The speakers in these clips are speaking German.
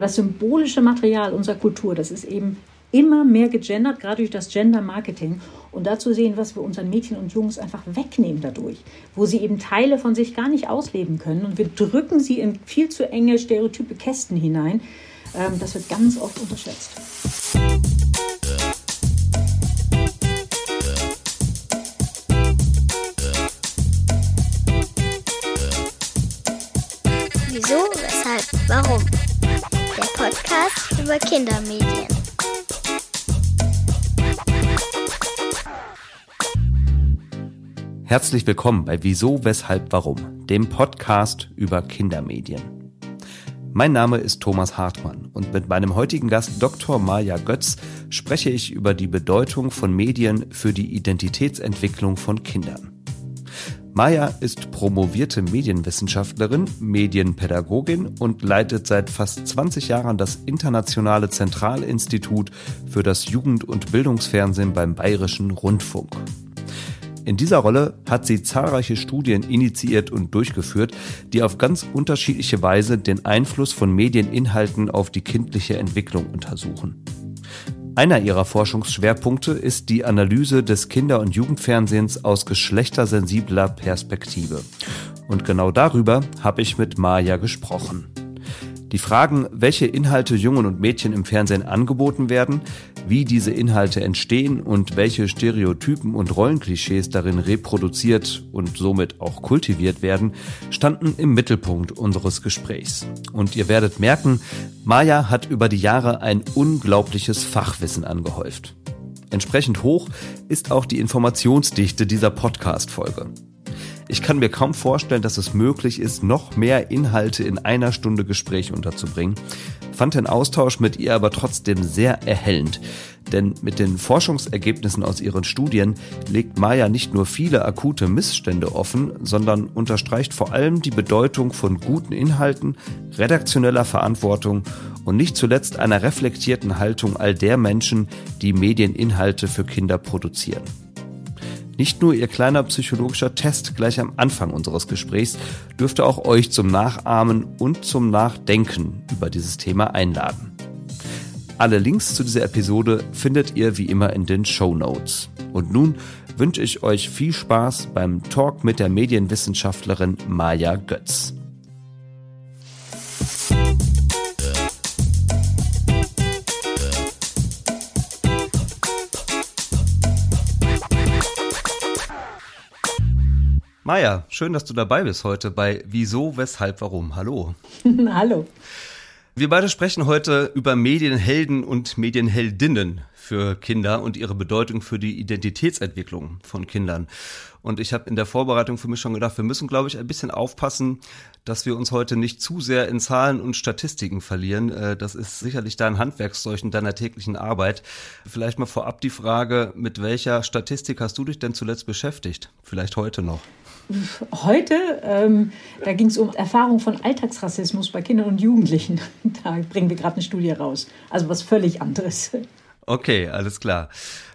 Das symbolische Material unserer Kultur, das ist eben immer mehr gegendert, gerade durch das Gender Marketing. Und dazu sehen, was wir unseren Mädchen und Jungs einfach wegnehmen dadurch, wo sie eben Teile von sich gar nicht ausleben können. Und wir drücken sie in viel zu enge stereotype Kästen hinein. Ähm, das wird ganz oft unterschätzt. Podcast über Kindermedien. Herzlich willkommen bei Wieso, Weshalb, Warum, dem Podcast über Kindermedien. Mein Name ist Thomas Hartmann und mit meinem heutigen Gast Dr. Maja Götz spreche ich über die Bedeutung von Medien für die Identitätsentwicklung von Kindern. Maya ist promovierte Medienwissenschaftlerin, Medienpädagogin und leitet seit fast 20 Jahren das Internationale Zentralinstitut für das Jugend- und Bildungsfernsehen beim Bayerischen Rundfunk. In dieser Rolle hat sie zahlreiche Studien initiiert und durchgeführt, die auf ganz unterschiedliche Weise den Einfluss von Medieninhalten auf die kindliche Entwicklung untersuchen. Einer ihrer Forschungsschwerpunkte ist die Analyse des Kinder- und Jugendfernsehens aus geschlechtersensibler Perspektive. Und genau darüber habe ich mit Maja gesprochen. Die Fragen, welche Inhalte Jungen und Mädchen im Fernsehen angeboten werden, wie diese Inhalte entstehen und welche Stereotypen und Rollenklischees darin reproduziert und somit auch kultiviert werden, standen im Mittelpunkt unseres Gesprächs. Und ihr werdet merken, Maya hat über die Jahre ein unglaubliches Fachwissen angehäuft. Entsprechend hoch ist auch die Informationsdichte dieser Podcast-Folge. Ich kann mir kaum vorstellen, dass es möglich ist, noch mehr Inhalte in einer Stunde Gespräch unterzubringen, fand den Austausch mit ihr aber trotzdem sehr erhellend. Denn mit den Forschungsergebnissen aus ihren Studien legt Maya nicht nur viele akute Missstände offen, sondern unterstreicht vor allem die Bedeutung von guten Inhalten, redaktioneller Verantwortung und nicht zuletzt einer reflektierten Haltung all der Menschen, die Medieninhalte für Kinder produzieren. Nicht nur Ihr kleiner psychologischer Test gleich am Anfang unseres Gesprächs dürfte auch euch zum Nachahmen und zum Nachdenken über dieses Thema einladen. Alle Links zu dieser Episode findet ihr wie immer in den Show Notes. Und nun wünsche ich euch viel Spaß beim Talk mit der Medienwissenschaftlerin Maja Götz. Maja, schön, dass du dabei bist heute bei Wieso, Weshalb, Warum. Hallo. Hallo. Wir beide sprechen heute über Medienhelden und Medienheldinnen für Kinder und ihre Bedeutung für die Identitätsentwicklung von Kindern. Und ich habe in der Vorbereitung für mich schon gedacht, wir müssen, glaube ich, ein bisschen aufpassen, dass wir uns heute nicht zu sehr in Zahlen und Statistiken verlieren. Äh, das ist sicherlich dein Handwerkszeug in deiner täglichen Arbeit. Vielleicht mal vorab die Frage, mit welcher Statistik hast du dich denn zuletzt beschäftigt? Vielleicht heute noch. Heute, ähm, da ging es um Erfahrung von Alltagsrassismus bei Kindern und Jugendlichen. Da bringen wir gerade eine Studie raus. Also was völlig anderes. Okay, alles klar.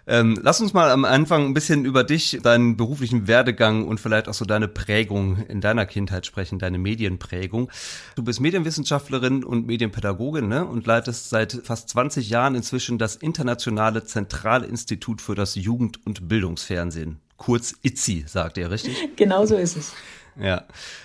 Ähm, lass uns mal am Anfang ein bisschen über dich, deinen beruflichen Werdegang und vielleicht auch so deine Prägung in deiner Kindheit sprechen, deine Medienprägung. Du bist Medienwissenschaftlerin und Medienpädagogin ne? und leitest seit fast 20 Jahren inzwischen das Internationale Zentralinstitut für das Jugend- und Bildungsfernsehen kurz ITZI, sagt er, richtig? Genau so ist es. Ja,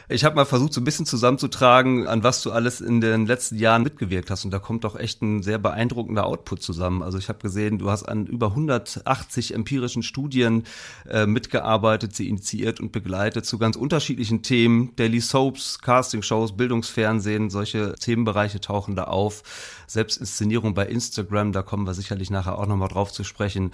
ich habe mal versucht, so ein bisschen zusammenzutragen, an was du alles in den letzten Jahren mitgewirkt hast. Und da kommt doch echt ein sehr beeindruckender Output zusammen. Also ich habe gesehen, du hast an über 180 empirischen Studien äh, mitgearbeitet, sie initiiert und begleitet zu ganz unterschiedlichen Themen. Daily Soaps, Castingshows, Bildungsfernsehen, solche Themenbereiche tauchen da auf. Selbstinszenierung bei Instagram, da kommen wir sicherlich nachher auch nochmal drauf zu sprechen.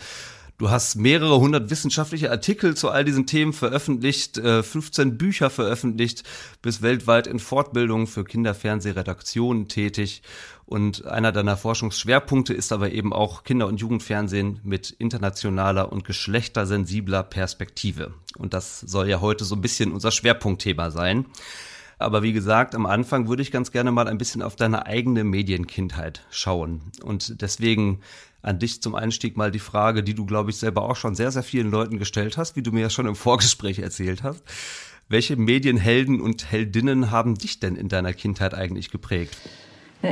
Du hast mehrere hundert wissenschaftliche Artikel zu all diesen Themen veröffentlicht, 15 äh, Bücher veröffentlicht, bist weltweit in Fortbildungen für Kinderfernsehredaktionen tätig. Und einer deiner Forschungsschwerpunkte ist aber eben auch Kinder- und Jugendfernsehen mit internationaler und geschlechtersensibler Perspektive. Und das soll ja heute so ein bisschen unser Schwerpunktthema sein. Aber wie gesagt, am Anfang würde ich ganz gerne mal ein bisschen auf deine eigene Medienkindheit schauen. Und deswegen an dich zum Einstieg mal die Frage, die du, glaube ich, selber auch schon sehr, sehr vielen Leuten gestellt hast, wie du mir ja schon im Vorgespräch erzählt hast. Welche Medienhelden und Heldinnen haben dich denn in deiner Kindheit eigentlich geprägt?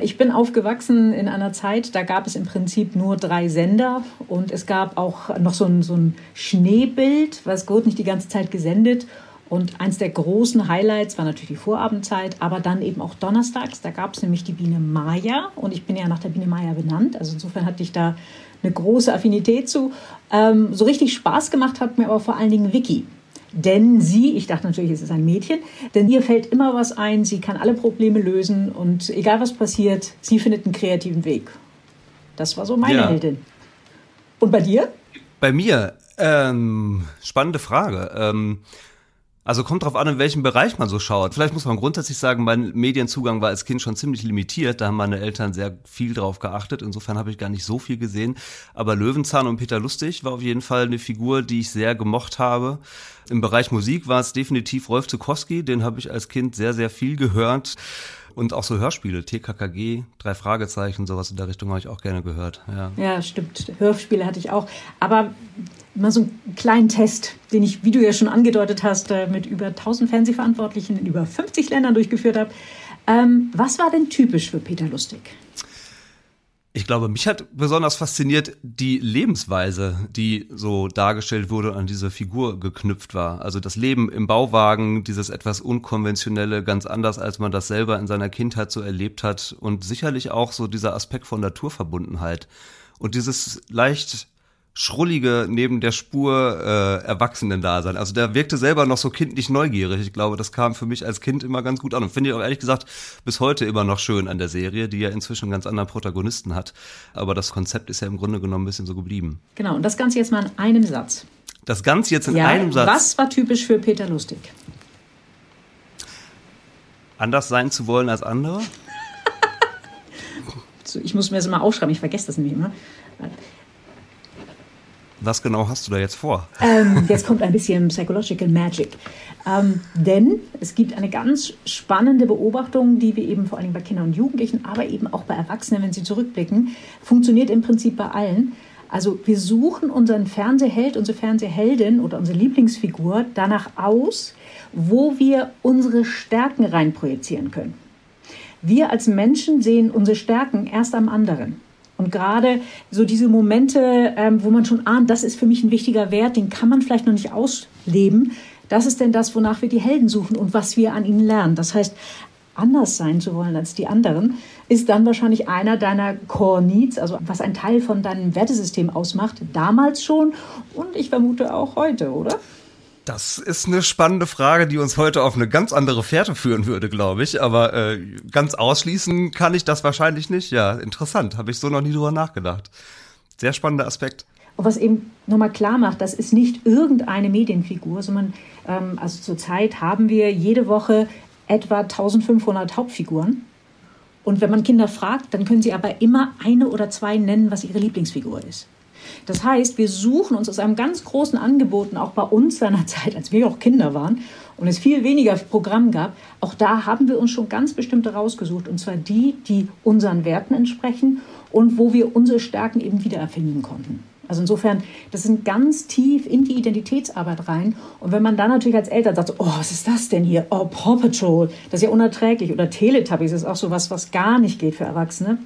Ich bin aufgewachsen in einer Zeit, da gab es im Prinzip nur drei Sender und es gab auch noch so ein, so ein Schneebild, was wurde nicht die ganze Zeit gesendet. Und eins der großen Highlights war natürlich die Vorabendzeit, aber dann eben auch donnerstags. Da gab es nämlich die Biene Maya und ich bin ja nach der Biene Maya benannt. Also insofern hatte ich da eine große Affinität zu. Ähm, so richtig Spaß gemacht hat mir aber vor allen Dingen Vicky. Denn sie, ich dachte natürlich, es ist ein Mädchen, denn ihr fällt immer was ein, sie kann alle Probleme lösen und egal was passiert, sie findet einen kreativen Weg. Das war so meine ja. Heldin. Und bei dir? Bei mir, ähm, spannende Frage. Ähm, also kommt drauf an, in welchem Bereich man so schaut. Vielleicht muss man grundsätzlich sagen, mein Medienzugang war als Kind schon ziemlich limitiert. Da haben meine Eltern sehr viel drauf geachtet. Insofern habe ich gar nicht so viel gesehen. Aber Löwenzahn und Peter Lustig war auf jeden Fall eine Figur, die ich sehr gemocht habe. Im Bereich Musik war es definitiv Rolf Zukowski. Den habe ich als Kind sehr, sehr viel gehört. Und auch so Hörspiele, TKKG, drei Fragezeichen, sowas in der Richtung habe ich auch gerne gehört. Ja, ja stimmt. Hörspiele hatte ich auch. Aber mal so einen kleinen Test, den ich, wie du ja schon angedeutet hast, äh, mit über 1000 Fernsehverantwortlichen in über 50 Ländern durchgeführt habe. Ähm, was war denn typisch für Peter Lustig? Ich glaube, mich hat besonders fasziniert die Lebensweise, die so dargestellt wurde, an diese Figur geknüpft war. Also das Leben im Bauwagen, dieses etwas unkonventionelle, ganz anders, als man das selber in seiner Kindheit so erlebt hat. Und sicherlich auch so dieser Aspekt von Naturverbundenheit. Und dieses leicht schrullige neben der Spur äh, Erwachsenen-Dasein. Also der wirkte selber noch so kindlich neugierig. Ich glaube, das kam für mich als Kind immer ganz gut an. Und finde ich auch ehrlich gesagt bis heute immer noch schön an der Serie, die ja inzwischen einen ganz anderen Protagonisten hat. Aber das Konzept ist ja im Grunde genommen ein bisschen so geblieben. Genau, und das Ganze jetzt mal in einem Satz. Das Ganze jetzt in ja, einem Satz. Was war typisch für Peter Lustig? Anders sein zu wollen als andere? ich muss mir das mal aufschreiben, ich vergesse das nämlich immer. Was genau hast du da jetzt vor? Ähm, jetzt kommt ein bisschen Psychological Magic. Ähm, denn es gibt eine ganz spannende Beobachtung, die wir eben vor allem bei Kindern und Jugendlichen, aber eben auch bei Erwachsenen, wenn sie zurückblicken, funktioniert im Prinzip bei allen. Also wir suchen unseren Fernsehheld, unsere Fernsehheldin oder unsere Lieblingsfigur danach aus, wo wir unsere Stärken reinprojizieren können. Wir als Menschen sehen unsere Stärken erst am anderen. Und gerade so diese Momente, ähm, wo man schon ahnt, das ist für mich ein wichtiger Wert, den kann man vielleicht noch nicht ausleben. Das ist denn das, wonach wir die Helden suchen und was wir an ihnen lernen. Das heißt, anders sein zu wollen als die anderen, ist dann wahrscheinlich einer deiner Core Needs, also was ein Teil von deinem Wertesystem ausmacht, damals schon und ich vermute auch heute, oder? Das ist eine spannende Frage, die uns heute auf eine ganz andere Fährte führen würde, glaube ich. Aber äh, ganz ausschließen kann ich das wahrscheinlich nicht. Ja, interessant. Habe ich so noch nie drüber nachgedacht. Sehr spannender Aspekt. Was eben nochmal klar macht, das ist nicht irgendeine Medienfigur, sondern ähm, also zurzeit haben wir jede Woche etwa 1500 Hauptfiguren. Und wenn man Kinder fragt, dann können sie aber immer eine oder zwei nennen, was ihre Lieblingsfigur ist. Das heißt, wir suchen uns aus einem ganz großen Angebot, auch bei uns seinerzeit, als wir auch Kinder waren und es viel weniger Programm gab, auch da haben wir uns schon ganz bestimmte rausgesucht. Und zwar die, die unseren Werten entsprechen und wo wir unsere Stärken eben wiedererfinden konnten. Also insofern, das sind ganz tief in die Identitätsarbeit rein. Und wenn man dann natürlich als Eltern sagt, oh, was ist das denn hier? Oh, Paw Patrol, das ist ja unerträglich. Oder Teletubbies ist auch so was, was gar nicht geht für Erwachsene.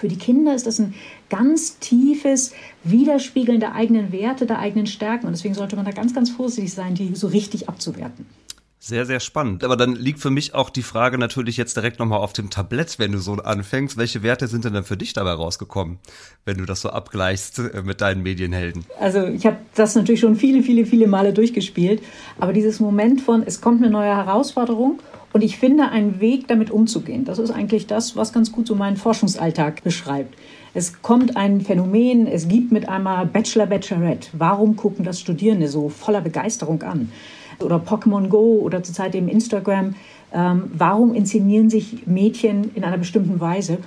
Für die Kinder ist das ein ganz tiefes Widerspiegeln der eigenen Werte, der eigenen Stärken. Und deswegen sollte man da ganz, ganz vorsichtig sein, die so richtig abzuwerten. Sehr, sehr spannend. Aber dann liegt für mich auch die Frage natürlich jetzt direkt nochmal auf dem Tablett, wenn du so anfängst. Welche Werte sind denn dann für dich dabei rausgekommen, wenn du das so abgleichst äh, mit deinen Medienhelden? Also ich habe das natürlich schon viele, viele, viele Male durchgespielt. Aber dieses Moment von, es kommt eine neue Herausforderung und ich finde einen Weg, damit umzugehen. Das ist eigentlich das, was ganz gut so meinen Forschungsalltag beschreibt. Es kommt ein Phänomen, es gibt mit einmal Bachelor, Bachelorette. Warum gucken das Studierende so voller Begeisterung an? Oder Pokémon Go oder zurzeit eben Instagram. Ähm, warum inszenieren sich Mädchen in einer bestimmten Weise?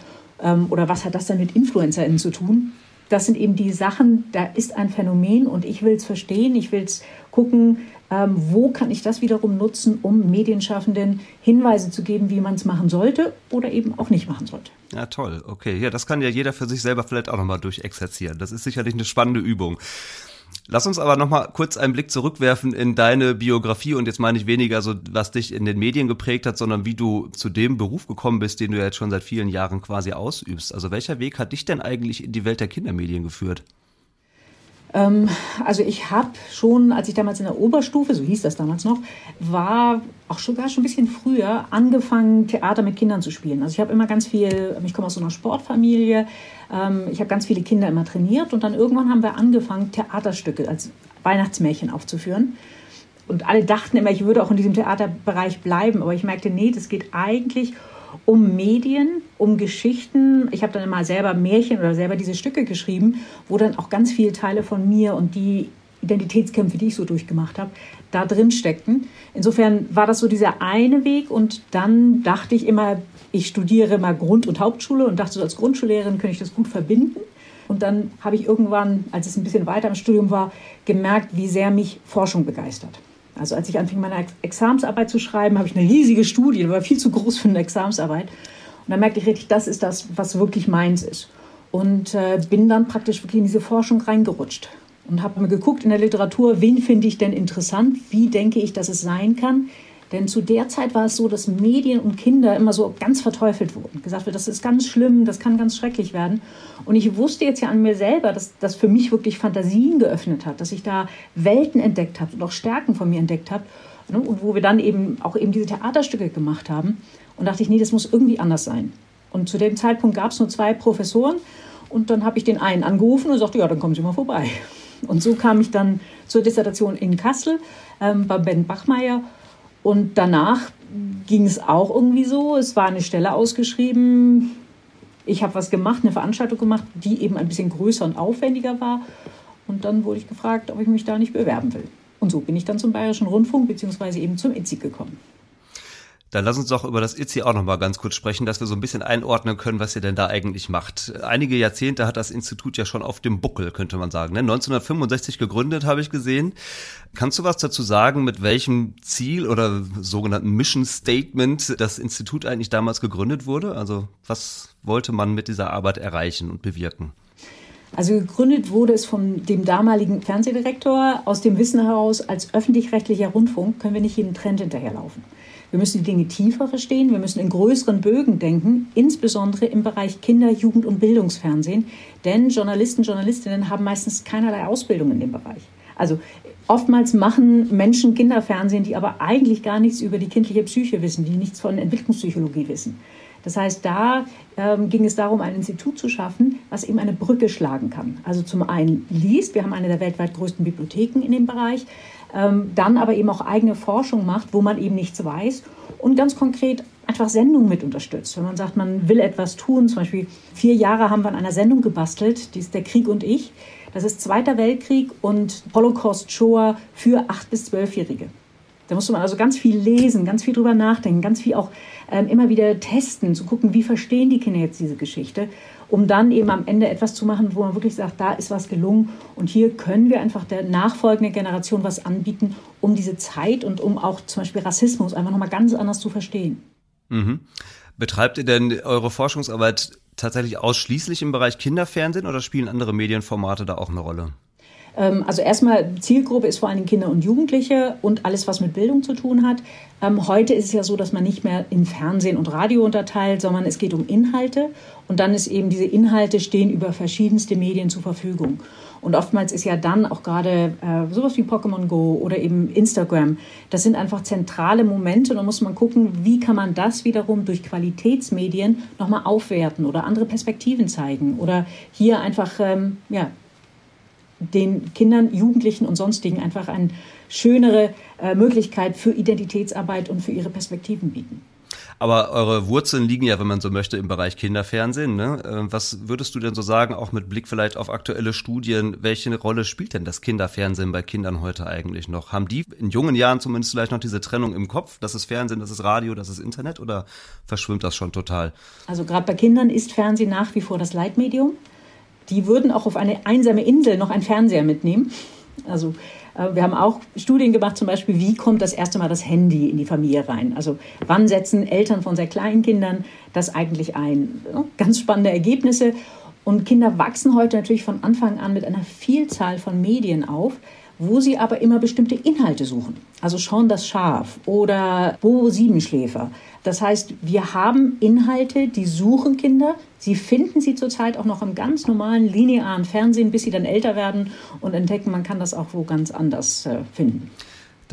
Ähm, oder was hat das dann mit InfluencerInnen zu tun? Das sind eben die Sachen, da ist ein Phänomen und ich will es verstehen, ich will es gucken, ähm, wo kann ich das wiederum nutzen, um Medienschaffenden Hinweise zu geben, wie man es machen sollte oder eben auch nicht machen sollte. Ja, toll. Okay, ja, das kann ja jeder für sich selber vielleicht auch nochmal durchexerzieren. Das ist sicherlich eine spannende Übung. Lass uns aber noch mal kurz einen Blick zurückwerfen in deine Biografie und jetzt meine ich weniger so, was dich in den Medien geprägt hat, sondern wie du zu dem Beruf gekommen bist, den du jetzt schon seit vielen Jahren quasi ausübst. Also welcher Weg hat dich denn eigentlich in die Welt der Kindermedien geführt? Ähm, also ich habe schon, als ich damals in der Oberstufe, so hieß das damals noch, war auch sogar schon ein bisschen früher angefangen, Theater mit Kindern zu spielen. Also ich habe immer ganz viel, ich komme aus so einer Sportfamilie, ähm, ich habe ganz viele Kinder immer trainiert und dann irgendwann haben wir angefangen, Theaterstücke als Weihnachtsmärchen aufzuführen. Und alle dachten immer, ich würde auch in diesem Theaterbereich bleiben, aber ich merkte, nee, das geht eigentlich um Medien, um Geschichten. Ich habe dann immer selber Märchen oder selber diese Stücke geschrieben, wo dann auch ganz viele Teile von mir und die Identitätskämpfe, die ich so durchgemacht habe, da drin steckten. Insofern war das so dieser eine Weg und dann dachte ich immer, ich studiere mal Grund- und Hauptschule und dachte, so als Grundschullehrerin könnte ich das gut verbinden. Und dann habe ich irgendwann, als es ein bisschen weiter im Studium war, gemerkt, wie sehr mich Forschung begeistert. Also als ich anfing, meine Examsarbeit zu schreiben, habe ich eine riesige Studie, die war viel zu groß für eine Examsarbeit. Und dann merkte ich richtig, das ist das, was wirklich meins ist. Und äh, bin dann praktisch wirklich in diese Forschung reingerutscht und habe mir geguckt in der Literatur, wen finde ich denn interessant, wie denke ich, dass es sein kann, denn zu der Zeit war es so, dass Medien und Kinder immer so ganz verteufelt wurden. Gesagt wird, das ist ganz schlimm, das kann ganz schrecklich werden. Und ich wusste jetzt ja an mir selber, dass das für mich wirklich Fantasien geöffnet hat, dass ich da Welten entdeckt habe und auch Stärken von mir entdeckt habe. Ne, und wo wir dann eben auch eben diese Theaterstücke gemacht haben. Und dachte ich, nee, das muss irgendwie anders sein. Und zu dem Zeitpunkt gab es nur zwei Professoren. Und dann habe ich den einen angerufen und sagte, ja, dann kommen Sie mal vorbei. Und so kam ich dann zur Dissertation in Kassel ähm, bei Ben Bachmeier und danach ging es auch irgendwie so. Es war eine Stelle ausgeschrieben. Ich habe was gemacht, eine Veranstaltung gemacht, die eben ein bisschen größer und aufwendiger war. Und dann wurde ich gefragt, ob ich mich da nicht bewerben will. Und so bin ich dann zum Bayerischen Rundfunk bzw. eben zum ITZI gekommen. Dann lass uns doch über das ITZI auch noch mal ganz kurz sprechen, dass wir so ein bisschen einordnen können, was ihr denn da eigentlich macht. Einige Jahrzehnte hat das Institut ja schon auf dem Buckel, könnte man sagen. Ne? 1965 gegründet, habe ich gesehen. Kannst du was dazu sagen, mit welchem Ziel oder sogenannten Mission Statement das Institut eigentlich damals gegründet wurde? Also was wollte man mit dieser Arbeit erreichen und bewirken? Also gegründet wurde es von dem damaligen Fernsehdirektor aus dem Wissen heraus, als öffentlich-rechtlicher Rundfunk können wir nicht jedem Trend hinterherlaufen. Wir müssen die Dinge tiefer verstehen, wir müssen in größeren Bögen denken, insbesondere im Bereich Kinder-, Jugend- und Bildungsfernsehen. Denn Journalisten, Journalistinnen haben meistens keinerlei Ausbildung in dem Bereich. Also oftmals machen Menschen Kinderfernsehen, die aber eigentlich gar nichts über die kindliche Psyche wissen, die nichts von Entwicklungspsychologie wissen. Das heißt, da ähm, ging es darum, ein Institut zu schaffen, was eben eine Brücke schlagen kann. Also zum einen liest, wir haben eine der weltweit größten Bibliotheken in dem Bereich, dann aber eben auch eigene Forschung macht, wo man eben nichts weiß und ganz konkret einfach Sendungen mit unterstützt. Wenn man sagt, man will etwas tun, zum Beispiel vier Jahre haben wir an einer Sendung gebastelt, die ist Der Krieg und ich. Das ist Zweiter Weltkrieg und Holocaust Shoah für acht bis zwölfjährige. Da musste man also ganz viel lesen, ganz viel drüber nachdenken, ganz viel auch ähm, immer wieder testen, zu gucken, wie verstehen die Kinder jetzt diese Geschichte um dann eben am Ende etwas zu machen, wo man wirklich sagt, da ist was gelungen und hier können wir einfach der nachfolgenden Generation was anbieten, um diese Zeit und um auch zum Beispiel Rassismus einfach nochmal ganz anders zu verstehen. Mhm. Betreibt ihr denn eure Forschungsarbeit tatsächlich ausschließlich im Bereich Kinderfernsehen oder spielen andere Medienformate da auch eine Rolle? Ähm, also erstmal, Zielgruppe ist vor allem Kinder und Jugendliche und alles, was mit Bildung zu tun hat. Ähm, heute ist es ja so, dass man nicht mehr in Fernsehen und Radio unterteilt, sondern es geht um Inhalte. Und dann ist eben diese Inhalte stehen über verschiedenste Medien zur Verfügung. Und oftmals ist ja dann auch gerade äh, sowas wie Pokémon Go oder eben Instagram, das sind einfach zentrale Momente. Und da muss man gucken, wie kann man das wiederum durch Qualitätsmedien nochmal aufwerten oder andere Perspektiven zeigen oder hier einfach ähm, ja, den Kindern, Jugendlichen und sonstigen einfach eine schönere äh, Möglichkeit für Identitätsarbeit und für ihre Perspektiven bieten. Aber eure Wurzeln liegen ja, wenn man so möchte, im Bereich Kinderfernsehen. Ne? Äh, was würdest du denn so sagen, auch mit Blick vielleicht auf aktuelle Studien, welche Rolle spielt denn das Kinderfernsehen bei Kindern heute eigentlich noch? Haben die in jungen Jahren zumindest vielleicht noch diese Trennung im Kopf? Das ist Fernsehen, das ist Radio, das ist Internet oder verschwimmt das schon total? Also gerade bei Kindern ist Fernsehen nach wie vor das Leitmedium die würden auch auf eine einsame Insel noch einen Fernseher mitnehmen. Also äh, wir haben auch Studien gemacht, zum Beispiel, wie kommt das erste Mal das Handy in die Familie rein? Also wann setzen Eltern von sehr kleinen Kindern das eigentlich ein? Ganz spannende Ergebnisse. Und Kinder wachsen heute natürlich von Anfang an mit einer Vielzahl von Medien auf, wo sie aber immer bestimmte Inhalte suchen. Also Sean das Schaf oder Bo Siebenschläfer. Das heißt, wir haben Inhalte, die suchen Kinder. Sie finden sie zurzeit auch noch im ganz normalen linearen Fernsehen, bis sie dann älter werden und entdecken, man kann das auch wo ganz anders äh, finden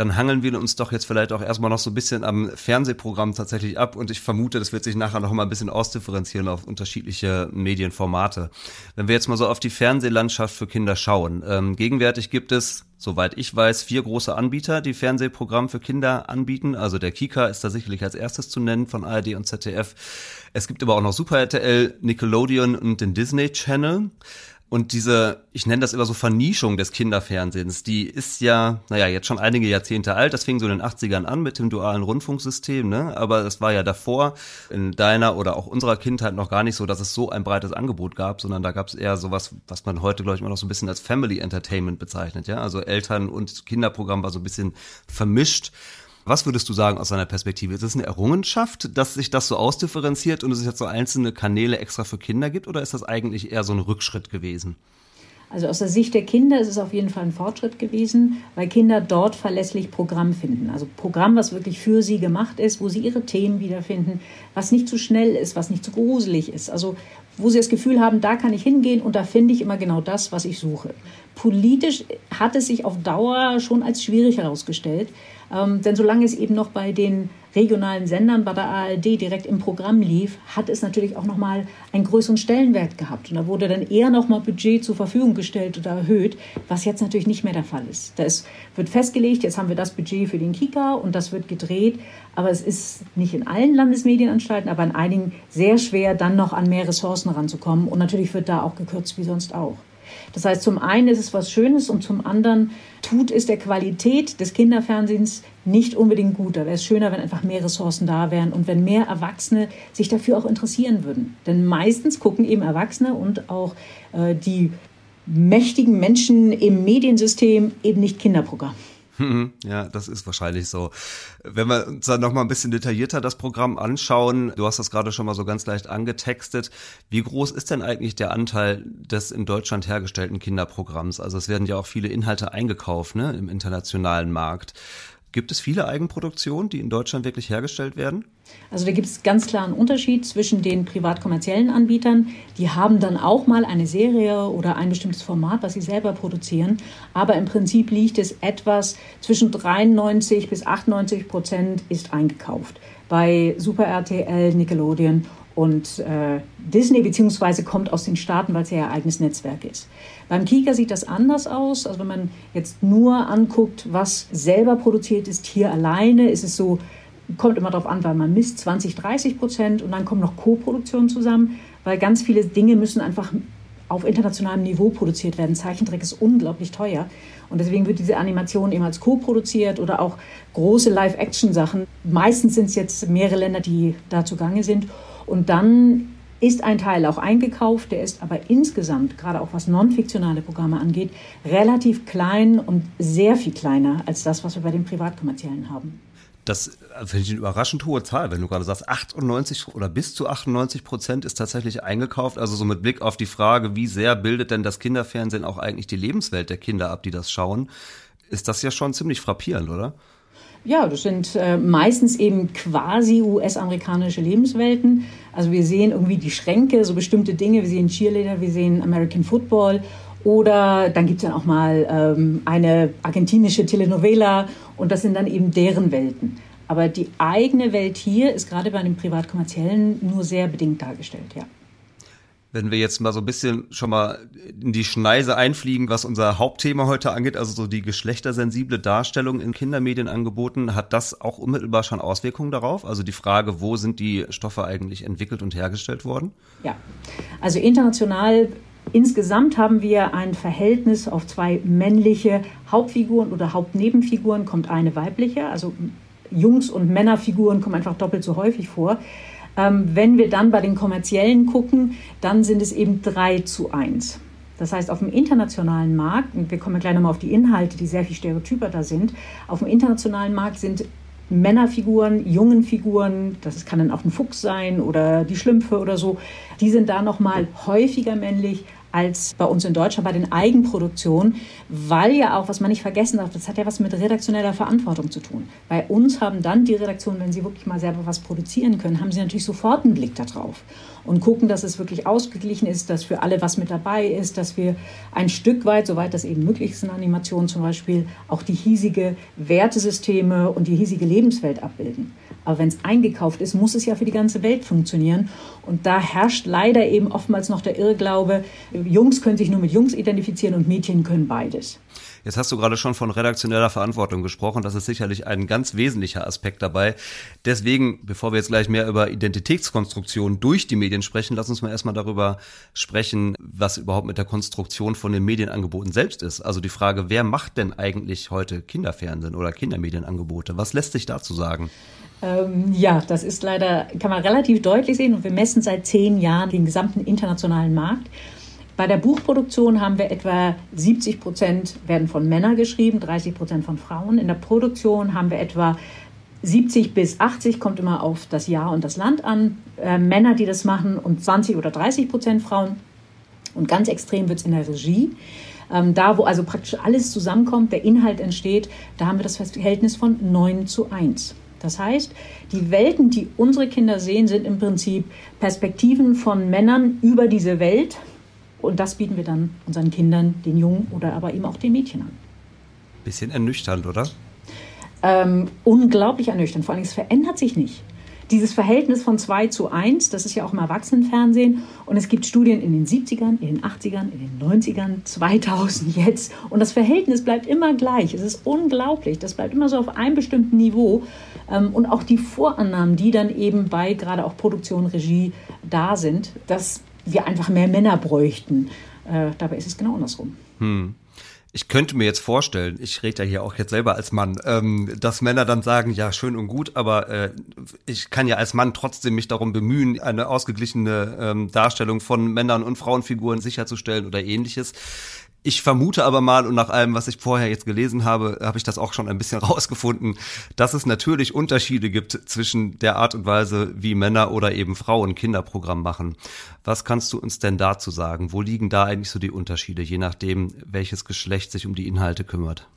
dann hangeln wir uns doch jetzt vielleicht auch erstmal noch so ein bisschen am Fernsehprogramm tatsächlich ab und ich vermute, das wird sich nachher noch mal ein bisschen ausdifferenzieren auf unterschiedliche Medienformate. Wenn wir jetzt mal so auf die Fernsehlandschaft für Kinder schauen, ähm, gegenwärtig gibt es, soweit ich weiß, vier große Anbieter, die Fernsehprogramm für Kinder anbieten. Also der Kika ist da sicherlich als erstes zu nennen von ARD und ZDF. Es gibt aber auch noch Super RTL, Nickelodeon und den Disney Channel. Und diese, ich nenne das immer so Vernischung des Kinderfernsehens, die ist ja, naja, jetzt schon einige Jahrzehnte alt. Das fing so in den 80ern an mit dem dualen Rundfunksystem, ne? Aber es war ja davor in deiner oder auch unserer Kindheit noch gar nicht so, dass es so ein breites Angebot gab, sondern da gab es eher sowas, was man heute, glaube ich, immer noch so ein bisschen als Family Entertainment bezeichnet, ja? Also Eltern- und Kinderprogramm war so ein bisschen vermischt. Was würdest du sagen aus deiner Perspektive? Ist es eine Errungenschaft, dass sich das so ausdifferenziert und es jetzt so einzelne Kanäle extra für Kinder gibt oder ist das eigentlich eher so ein Rückschritt gewesen? Also aus der Sicht der Kinder ist es auf jeden Fall ein Fortschritt gewesen, weil Kinder dort verlässlich Programm finden. Also Programm, was wirklich für sie gemacht ist, wo sie ihre Themen wiederfinden, was nicht zu schnell ist, was nicht zu gruselig ist. Also wo sie das Gefühl haben, da kann ich hingehen und da finde ich immer genau das, was ich suche. Politisch hat es sich auf Dauer schon als schwierig herausgestellt, ähm, denn solange es eben noch bei den regionalen Sendern bei der ARD direkt im Programm lief, hat es natürlich auch nochmal einen größeren Stellenwert gehabt. Und da wurde dann eher nochmal Budget zur Verfügung gestellt oder erhöht, was jetzt natürlich nicht mehr der Fall ist. Da wird festgelegt, jetzt haben wir das Budget für den Kika und das wird gedreht. Aber es ist nicht in allen Landesmedienanstalten, aber in einigen sehr schwer, dann noch an mehr Ressourcen ranzukommen. Und natürlich wird da auch gekürzt wie sonst auch. Das heißt, zum einen ist es was Schönes und zum anderen tut es der Qualität des Kinderfernsehens nicht unbedingt gut. Da wäre es schöner, wenn einfach mehr Ressourcen da wären und wenn mehr Erwachsene sich dafür auch interessieren würden. Denn meistens gucken eben Erwachsene und auch äh, die mächtigen Menschen im Mediensystem eben nicht Kinderprogramm. Mhm. Ja, das ist wahrscheinlich so. Wenn wir uns dann noch mal ein bisschen detaillierter das Programm anschauen, du hast das gerade schon mal so ganz leicht angetextet. Wie groß ist denn eigentlich der Anteil des in Deutschland hergestellten Kinderprogramms? Also es werden ja auch viele Inhalte eingekauft, ne, im internationalen Markt. Gibt es viele Eigenproduktionen, die in Deutschland wirklich hergestellt werden? Also da gibt es ganz klar einen Unterschied zwischen den privat-kommerziellen Anbietern. Die haben dann auch mal eine Serie oder ein bestimmtes Format, was sie selber produzieren. Aber im Prinzip liegt es etwas zwischen 93 bis 98 Prozent ist eingekauft. Bei Super RTL, Nickelodeon und äh, Disney, beziehungsweise kommt aus den Staaten, weil es ja ihr eigenes Netzwerk ist. Beim Kika sieht das anders aus. Also wenn man jetzt nur anguckt, was selber produziert ist, hier alleine, ist es so, kommt immer darauf an, weil man misst 20, 30 Prozent und dann kommen noch Co-Produktionen zusammen, weil ganz viele Dinge müssen einfach auf internationalem Niveau produziert werden. Zeichentrick ist unglaublich teuer. Und deswegen wird diese Animation eben als co-produziert oder auch große Live-Action-Sachen. Meistens sind es jetzt mehrere Länder, die da zugange sind. Und dann ist ein Teil auch eingekauft, der ist aber insgesamt, gerade auch was non-fiktionale Programme angeht, relativ klein und sehr viel kleiner als das, was wir bei den privatkommerziellen haben. Das finde ich eine überraschend hohe Zahl, wenn du gerade sagst, 98 oder bis zu 98 Prozent ist tatsächlich eingekauft. Also so mit Blick auf die Frage, wie sehr bildet denn das Kinderfernsehen auch eigentlich die Lebenswelt der Kinder ab, die das schauen, ist das ja schon ziemlich frappierend, oder? Ja, das sind äh, meistens eben quasi US-amerikanische Lebenswelten. Also wir sehen irgendwie die Schränke, so bestimmte Dinge. Wir sehen Cheerleader, wir sehen American Football. Oder dann gibt es dann auch mal ähm, eine argentinische Telenovela und das sind dann eben deren Welten. Aber die eigene Welt hier ist gerade bei den privatkommerziellen nur sehr bedingt dargestellt, ja. Wenn wir jetzt mal so ein bisschen schon mal in die Schneise einfliegen, was unser Hauptthema heute angeht, also so die geschlechtersensible Darstellung in Kindermedienangeboten, hat das auch unmittelbar schon Auswirkungen darauf? Also die Frage, wo sind die Stoffe eigentlich entwickelt und hergestellt worden? Ja, also international Insgesamt haben wir ein Verhältnis auf zwei männliche Hauptfiguren oder Hauptnebenfiguren, kommt eine weibliche. Also Jungs- und Männerfiguren kommen einfach doppelt so häufig vor. Ähm, wenn wir dann bei den kommerziellen gucken, dann sind es eben 3 zu 1. Das heißt, auf dem internationalen Markt, und wir kommen gleich nochmal auf die Inhalte, die sehr viel stereotyper da sind, auf dem internationalen Markt sind Männerfiguren, jungen Figuren, das kann dann auch ein Fuchs sein oder die Schlümpfe oder so, die sind da noch mal häufiger männlich als bei uns in Deutschland bei den Eigenproduktionen, weil ja auch, was man nicht vergessen darf, das hat ja was mit redaktioneller Verantwortung zu tun. Bei uns haben dann die Redaktionen, wenn sie wirklich mal selber was produzieren können, haben sie natürlich sofort einen Blick darauf und gucken, dass es wirklich ausgeglichen ist, dass für alle was mit dabei ist, dass wir ein Stück weit, soweit das eben möglich ist in Animationen zum Beispiel, auch die hiesige Wertesysteme und die hiesige Lebenswelt abbilden. Aber wenn es eingekauft ist, muss es ja für die ganze Welt funktionieren. Und da herrscht leider eben oftmals noch der Irrglaube, Jungs können sich nur mit Jungs identifizieren und Mädchen können beides. Jetzt hast du gerade schon von redaktioneller Verantwortung gesprochen. Das ist sicherlich ein ganz wesentlicher Aspekt dabei. Deswegen, bevor wir jetzt gleich mehr über Identitätskonstruktion durch die Medien sprechen, lass uns mal erstmal darüber sprechen, was überhaupt mit der Konstruktion von den Medienangeboten selbst ist. Also die Frage, wer macht denn eigentlich heute Kinderfernsehen oder Kindermedienangebote? Was lässt sich dazu sagen? Ähm, ja, das ist leider, kann man relativ deutlich sehen und wir messen seit zehn Jahren den gesamten internationalen Markt. Bei der Buchproduktion haben wir etwa 70 Prozent werden von Männern geschrieben, 30 Prozent von Frauen. In der Produktion haben wir etwa 70 bis 80, kommt immer auf das Jahr und das Land an, äh, Männer, die das machen und 20 oder 30 Prozent Frauen. Und ganz extrem wird es in der Regie. Ähm, da, wo also praktisch alles zusammenkommt, der Inhalt entsteht, da haben wir das Verhältnis von 9 zu 1. Das heißt, die Welten, die unsere Kinder sehen, sind im Prinzip Perspektiven von Männern über diese Welt. Und das bieten wir dann unseren Kindern, den Jungen oder aber eben auch den Mädchen an. Bisschen ernüchternd, oder? Ähm, unglaublich ernüchternd. Vor allem, es verändert sich nicht dieses Verhältnis von 2 zu 1, das ist ja auch im Erwachsenenfernsehen. Und es gibt Studien in den 70ern, in den 80ern, in den 90ern, 2000 jetzt. Und das Verhältnis bleibt immer gleich. Es ist unglaublich. Das bleibt immer so auf einem bestimmten Niveau. Ähm, und auch die Vorannahmen, die dann eben bei gerade auch Produktion, Regie da sind, dass wir einfach mehr Männer bräuchten. Äh, dabei ist es genau andersrum. Hm ich könnte mir jetzt vorstellen, ich rede ja hier auch jetzt selber als Mann, ähm, dass Männer dann sagen, ja, schön und gut, aber äh, ich kann ja als Mann trotzdem mich darum bemühen, eine ausgeglichene ähm, Darstellung von Männern und Frauenfiguren sicherzustellen oder ähnliches. Ich vermute aber mal, und nach allem, was ich vorher jetzt gelesen habe, habe ich das auch schon ein bisschen rausgefunden, dass es natürlich Unterschiede gibt zwischen der Art und Weise, wie Männer oder eben Frauen Kinderprogramm machen. Was kannst du uns denn dazu sagen? Wo liegen da eigentlich so die Unterschiede, je nachdem, welches Geschlecht sich um die Inhalte kümmert?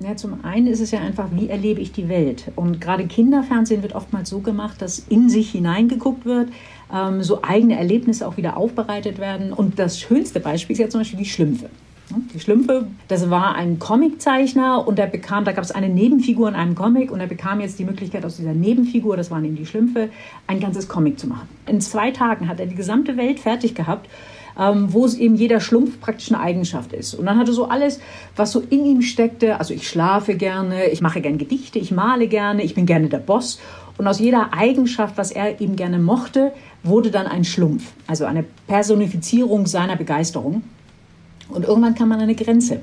Ja, zum einen ist es ja einfach, wie erlebe ich die Welt? Und gerade Kinderfernsehen wird oftmals so gemacht, dass in sich hineingeguckt wird, ähm, so eigene Erlebnisse auch wieder aufbereitet werden. Und das schönste Beispiel ist ja zum Beispiel die Schlümpfe. Die Schlümpfe, das war ein Comiczeichner und er bekam, da gab es eine Nebenfigur in einem Comic und er bekam jetzt die Möglichkeit aus dieser Nebenfigur, das waren eben die Schlümpfe, ein ganzes Comic zu machen. In zwei Tagen hat er die gesamte Welt fertig gehabt, ähm, wo es eben jeder Schlumpf praktisch eine Eigenschaft ist. Und dann hatte so alles, was so in ihm steckte, also ich schlafe gerne, ich mache gerne Gedichte, ich male gerne, ich bin gerne der Boss. Und aus jeder Eigenschaft, was er eben gerne mochte, wurde dann ein Schlumpf, also eine Personifizierung seiner Begeisterung. Und irgendwann kam man an eine Grenze.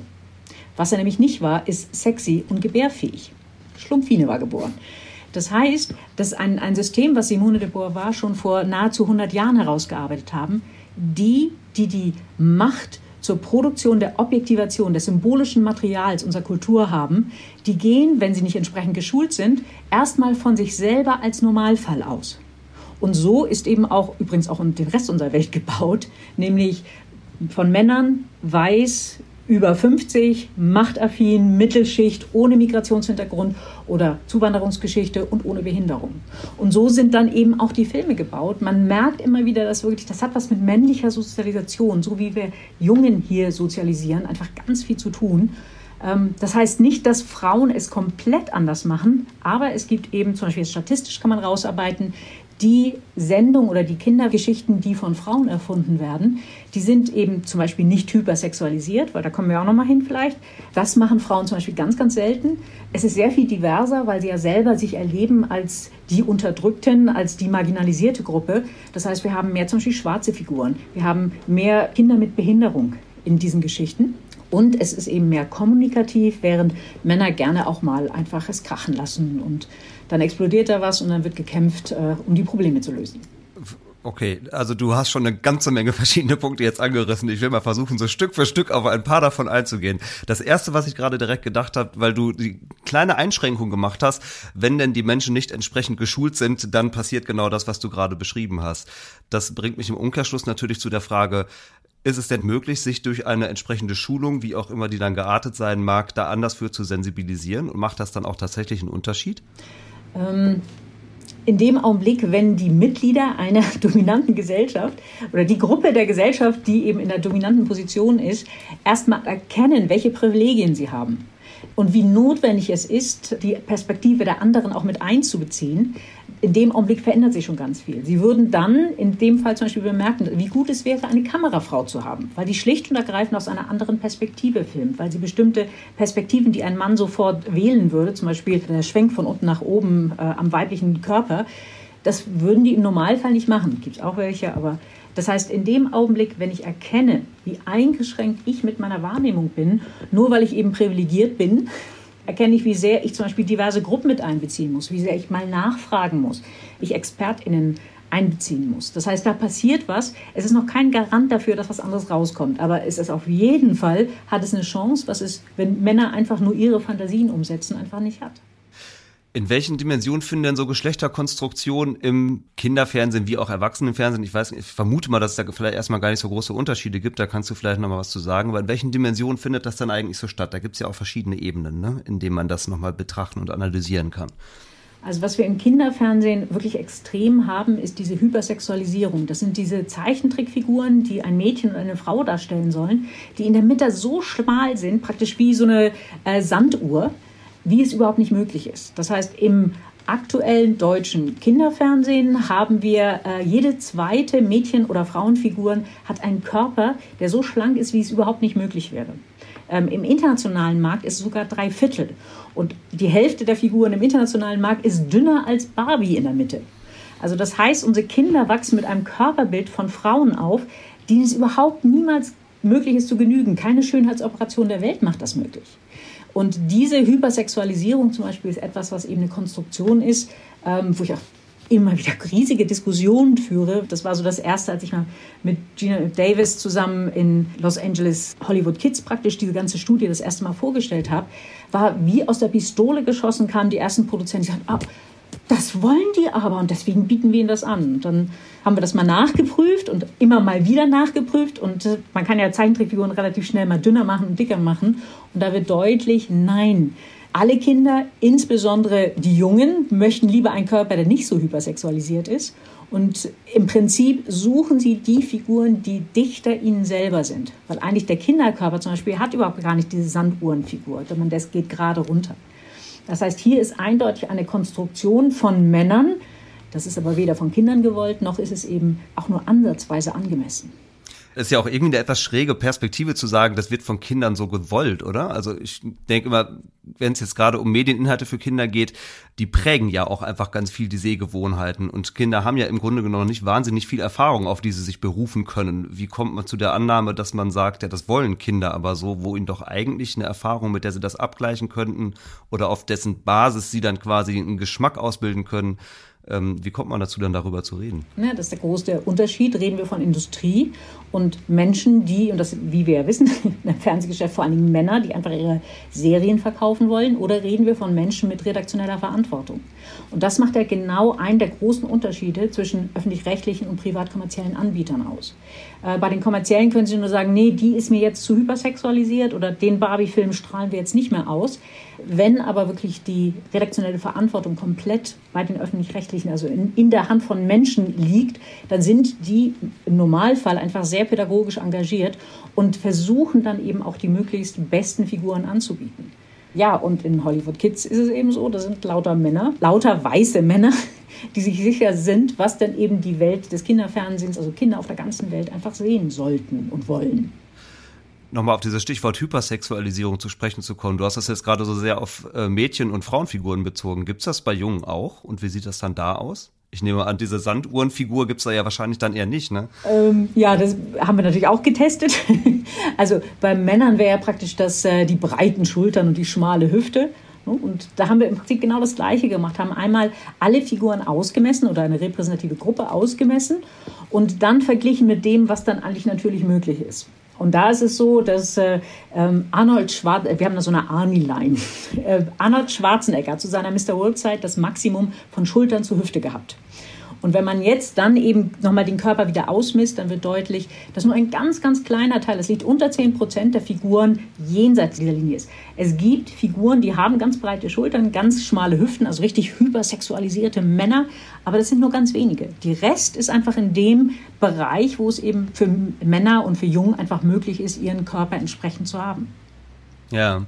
Was er nämlich nicht war, ist sexy und gebärfähig. Schlumpfine war geboren. Das heißt, das ist ein, ein System, was Simone de Beauvoir schon vor nahezu 100 Jahren herausgearbeitet haben. Die, die die Macht zur Produktion der Objektivation des symbolischen Materials unserer Kultur haben, die gehen, wenn sie nicht entsprechend geschult sind, erstmal von sich selber als Normalfall aus. Und so ist eben auch übrigens auch den Rest unserer Welt gebaut, nämlich von Männern, weiß, über 50, machtaffin, Mittelschicht, ohne Migrationshintergrund oder Zuwanderungsgeschichte und ohne Behinderung. Und so sind dann eben auch die Filme gebaut. Man merkt immer wieder, dass wirklich, das hat was mit männlicher Sozialisation, so wie wir Jungen hier sozialisieren, einfach ganz viel zu tun. Ähm, das heißt nicht, dass Frauen es komplett anders machen, aber es gibt eben zum Beispiel statistisch kann man rausarbeiten, die Sendung oder die Kindergeschichten, die von Frauen erfunden werden, die sind eben zum Beispiel nicht hypersexualisiert, weil da kommen wir auch nochmal hin vielleicht. Das machen Frauen zum Beispiel ganz, ganz selten. Es ist sehr viel diverser, weil sie ja selber sich erleben als die Unterdrückten, als die marginalisierte Gruppe. Das heißt, wir haben mehr zum Beispiel schwarze Figuren. Wir haben mehr Kinder mit Behinderung in diesen Geschichten. Und es ist eben mehr kommunikativ, während Männer gerne auch mal einfach es krachen lassen und dann explodiert da was und dann wird gekämpft, äh, um die Probleme zu lösen. Okay, also du hast schon eine ganze Menge verschiedene Punkte jetzt angerissen. Ich will mal versuchen, so Stück für Stück auf ein paar davon einzugehen. Das erste, was ich gerade direkt gedacht habe, weil du die kleine Einschränkung gemacht hast, wenn denn die Menschen nicht entsprechend geschult sind, dann passiert genau das, was du gerade beschrieben hast. Das bringt mich im Umkehrschluss natürlich zu der Frage, ist es denn möglich, sich durch eine entsprechende Schulung, wie auch immer die dann geartet sein mag, da anders für zu sensibilisieren? Und macht das dann auch tatsächlich einen Unterschied? Ähm, in dem Augenblick, wenn die Mitglieder einer dominanten Gesellschaft oder die Gruppe der Gesellschaft, die eben in der dominanten Position ist, erstmal erkennen, welche Privilegien sie haben und wie notwendig es ist, die Perspektive der anderen auch mit einzubeziehen, in dem Augenblick verändert sich schon ganz viel. Sie würden dann in dem Fall zum Beispiel bemerken, wie gut es wäre, eine Kamerafrau zu haben, weil die schlicht und ergreifend aus einer anderen Perspektive filmt, weil sie bestimmte Perspektiven, die ein Mann sofort wählen würde, zum Beispiel der Schwenk von unten nach oben äh, am weiblichen Körper, das würden die im Normalfall nicht machen. Gibt es auch welche, aber das heißt, in dem Augenblick, wenn ich erkenne, wie eingeschränkt ich mit meiner Wahrnehmung bin, nur weil ich eben privilegiert bin, erkenne ich, wie sehr ich zum Beispiel diverse Gruppen mit einbeziehen muss, wie sehr ich mal nachfragen muss, ich ExpertInnen einbeziehen muss. Das heißt, da passiert was. Es ist noch kein Garant dafür, dass was anderes rauskommt. Aber es ist auf jeden Fall, hat es eine Chance, was es, wenn Männer einfach nur ihre Fantasien umsetzen, einfach nicht hat. In welchen Dimensionen finden denn so Geschlechterkonstruktionen im Kinderfernsehen wie auch Erwachsenenfernsehen? Ich weiß, ich vermute mal, dass es da vielleicht erstmal gar nicht so große Unterschiede gibt. Da kannst du vielleicht noch mal was zu sagen. Aber in welchen Dimensionen findet das dann eigentlich so statt? Da gibt es ja auch verschiedene Ebenen, ne? in denen man das nochmal betrachten und analysieren kann. Also was wir im Kinderfernsehen wirklich extrem haben, ist diese Hypersexualisierung. Das sind diese Zeichentrickfiguren, die ein Mädchen und eine Frau darstellen sollen, die in der Mitte so schmal sind, praktisch wie so eine äh, Sanduhr wie es überhaupt nicht möglich ist. Das heißt, im aktuellen deutschen Kinderfernsehen haben wir äh, jede zweite Mädchen- oder Frauenfigur hat einen Körper, der so schlank ist, wie es überhaupt nicht möglich wäre. Ähm, Im internationalen Markt ist es sogar drei Viertel. Und die Hälfte der Figuren im internationalen Markt ist dünner als Barbie in der Mitte. Also das heißt, unsere Kinder wachsen mit einem Körperbild von Frauen auf, denen es überhaupt niemals möglich ist zu genügen. Keine Schönheitsoperation der Welt macht das möglich. Und diese Hypersexualisierung zum Beispiel ist etwas, was eben eine Konstruktion ist, ähm, wo ich auch immer wieder riesige Diskussionen führe. Das war so das Erste, als ich mal mit Gina Davis zusammen in Los Angeles Hollywood Kids praktisch diese ganze Studie das erste Mal vorgestellt habe, war wie aus der Pistole geschossen kamen die ersten Produzenten, die sagten, ah, das wollen die aber und deswegen bieten wir ihnen das an. Und dann haben wir das mal nachgeprüft und immer mal wieder nachgeprüft und äh, man kann ja Zeichentrickfiguren relativ schnell mal dünner machen und dicker machen und da wird deutlich, nein, alle Kinder, insbesondere die Jungen, möchten lieber einen Körper, der nicht so hypersexualisiert ist. Und im Prinzip suchen sie die Figuren, die dichter ihnen selber sind. Weil eigentlich der Kinderkörper zum Beispiel hat überhaupt gar nicht diese Sanduhrenfigur, sondern das geht gerade runter. Das heißt, hier ist eindeutig eine Konstruktion von Männern. Das ist aber weder von Kindern gewollt, noch ist es eben auch nur ansatzweise angemessen ist ja auch irgendwie eine etwas schräge Perspektive zu sagen, das wird von Kindern so gewollt, oder? Also ich denke immer, wenn es jetzt gerade um Medieninhalte für Kinder geht, die prägen ja auch einfach ganz viel die Sehgewohnheiten. Und Kinder haben ja im Grunde genommen nicht wahnsinnig viel Erfahrung, auf die sie sich berufen können. Wie kommt man zu der Annahme, dass man sagt, ja, das wollen Kinder aber so, wo ihnen doch eigentlich eine Erfahrung, mit der sie das abgleichen könnten oder auf dessen Basis sie dann quasi einen Geschmack ausbilden können, wie kommt man dazu, dann darüber zu reden? Ja, das ist der große Unterschied. Reden wir von Industrie und Menschen, die, und das, wie wir ja wissen, im Fernsehgeschäft vor allen Dingen Männer, die einfach ihre Serien verkaufen wollen, oder reden wir von Menschen mit redaktioneller Verantwortung? Und das macht ja genau einen der großen Unterschiede zwischen öffentlich-rechtlichen und privat-kommerziellen Anbietern aus. Äh, bei den kommerziellen können Sie nur sagen, nee, die ist mir jetzt zu hypersexualisiert oder den Barbie-Film strahlen wir jetzt nicht mehr aus. Wenn aber wirklich die redaktionelle Verantwortung komplett bei den öffentlich-rechtlichen, also in, in der Hand von Menschen liegt, dann sind die im Normalfall einfach sehr pädagogisch engagiert und versuchen dann eben auch die möglichst besten Figuren anzubieten. Ja, und in Hollywood Kids ist es eben so, da sind lauter Männer, lauter weiße Männer, die sich sicher sind, was denn eben die Welt des Kinderfernsehens, also Kinder auf der ganzen Welt einfach sehen sollten und wollen nochmal auf dieses Stichwort Hypersexualisierung zu sprechen zu kommen. Du hast das jetzt gerade so sehr auf äh, Mädchen- und Frauenfiguren bezogen. Gibt es das bei Jungen auch? Und wie sieht das dann da aus? Ich nehme an, diese Sanduhrenfigur gibt es da ja wahrscheinlich dann eher nicht, ne? Ähm, ja, das haben wir natürlich auch getestet. also bei Männern wäre ja praktisch das, äh, die breiten Schultern und die schmale Hüfte. Und da haben wir im Prinzip genau das Gleiche gemacht, haben einmal alle Figuren ausgemessen oder eine repräsentative Gruppe ausgemessen und dann verglichen mit dem, was dann eigentlich natürlich möglich ist. Und da ist es so, dass äh, ähm, Arnold Schwarzenegger, wir haben da so eine Army-Line, äh, Arnold Schwarzenegger zu seiner Mr. World-Zeit das Maximum von Schultern zu Hüfte gehabt. Und wenn man jetzt dann eben nochmal den Körper wieder ausmisst, dann wird deutlich, dass nur ein ganz, ganz kleiner Teil, das liegt unter 10 Prozent der Figuren jenseits dieser Linie ist. Es gibt Figuren, die haben ganz breite Schultern, ganz schmale Hüften, also richtig hypersexualisierte Männer, aber das sind nur ganz wenige. Die Rest ist einfach in dem Bereich, wo es eben für Männer und für Jungen einfach möglich ist, ihren Körper entsprechend zu haben. Ja.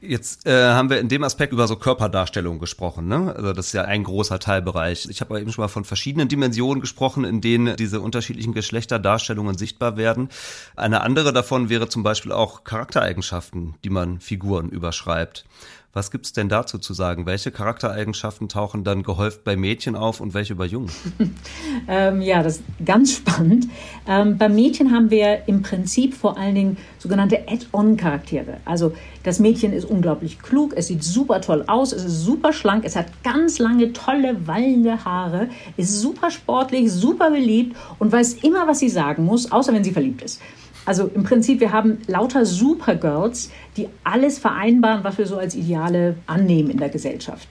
Jetzt äh, haben wir in dem Aspekt über so Körperdarstellung gesprochen, ne? Also das ist ja ein großer Teilbereich. Ich habe eben schon mal von verschiedenen Dimensionen gesprochen, in denen diese unterschiedlichen Geschlechterdarstellungen sichtbar werden. Eine andere davon wäre zum Beispiel auch Charaktereigenschaften, die man Figuren überschreibt. Was gibt's denn dazu zu sagen? Welche Charaktereigenschaften tauchen dann gehäuft bei Mädchen auf und welche bei Jungen? ähm, ja, das ist ganz spannend. Ähm, bei Mädchen haben wir im Prinzip vor allen Dingen sogenannte Add-on-Charaktere. Also das Mädchen ist unglaublich klug, es sieht super toll aus, es ist super schlank, es hat ganz lange, tolle, wallende Haare, ist super sportlich, super beliebt und weiß immer, was sie sagen muss, außer wenn sie verliebt ist. Also im Prinzip, wir haben lauter Supergirls, die alles vereinbaren, was wir so als Ideale annehmen in der Gesellschaft.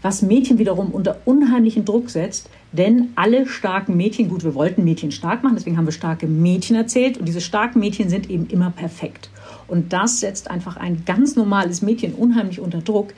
Was Mädchen wiederum unter unheimlichen Druck setzt, denn alle starken Mädchen, gut, wir wollten Mädchen stark machen, deswegen haben wir starke Mädchen erzählt und diese starken Mädchen sind eben immer perfekt. Und das setzt einfach ein ganz normales Mädchen unheimlich unter Druck,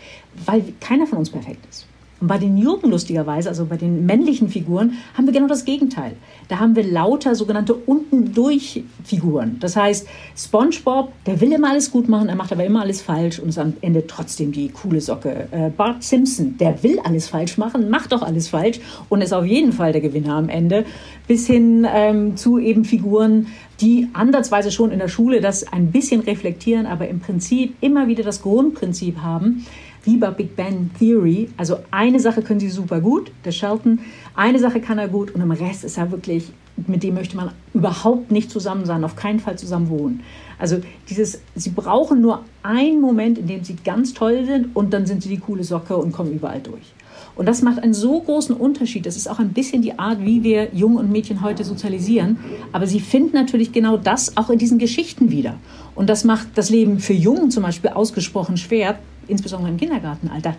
weil keiner von uns perfekt ist. Und bei den Jungen lustigerweise, also bei den männlichen Figuren, haben wir genau das Gegenteil. Da haben wir lauter sogenannte unten-durch Figuren. Das heißt, SpongeBob, der will immer alles gut machen, er macht aber immer alles falsch und ist am Ende trotzdem die coole Socke. Äh, Bart Simpson, der will alles falsch machen, macht doch alles falsch und ist auf jeden Fall der Gewinner am Ende. Bis hin ähm, zu eben Figuren, die andersweise schon in der Schule das ein bisschen reflektieren, aber im Prinzip immer wieder das Grundprinzip haben wie bei Big Bang Theory. Also eine Sache können sie super gut, der Shelton, eine Sache kann er gut und im Rest ist er wirklich, mit dem möchte man überhaupt nicht zusammen sein, auf keinen Fall zusammen wohnen. Also dieses, sie brauchen nur einen Moment, in dem sie ganz toll sind und dann sind sie die coole Socke und kommen überall durch. Und das macht einen so großen Unterschied. Das ist auch ein bisschen die Art, wie wir Jungen und Mädchen heute sozialisieren. Aber sie finden natürlich genau das auch in diesen Geschichten wieder. Und das macht das Leben für Jungen zum Beispiel ausgesprochen schwer, insbesondere im Kindergartenalter.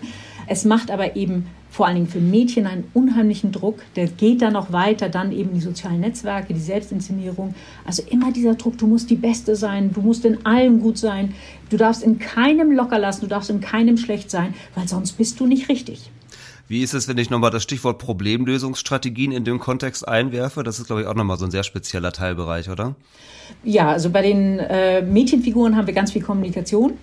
Es macht aber eben vor allen Dingen für Mädchen einen unheimlichen Druck. Der geht dann noch weiter, dann eben die sozialen Netzwerke, die Selbstinszenierung. Also immer dieser Druck, du musst die Beste sein, du musst in allem gut sein, du darfst in keinem locker lassen, du darfst in keinem schlecht sein, weil sonst bist du nicht richtig. Wie ist es, wenn ich nochmal das Stichwort Problemlösungsstrategien in dem Kontext einwerfe? Das ist, glaube ich, auch nochmal so ein sehr spezieller Teilbereich, oder? Ja, also bei den äh, Mädchenfiguren haben wir ganz viel Kommunikation.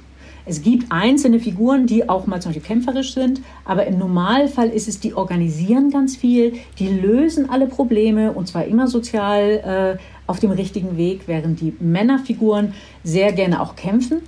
Es gibt einzelne Figuren, die auch mal zum Beispiel kämpferisch sind, aber im Normalfall ist es, die organisieren ganz viel, die lösen alle Probleme und zwar immer sozial äh, auf dem richtigen Weg, während die Männerfiguren sehr gerne auch kämpfen.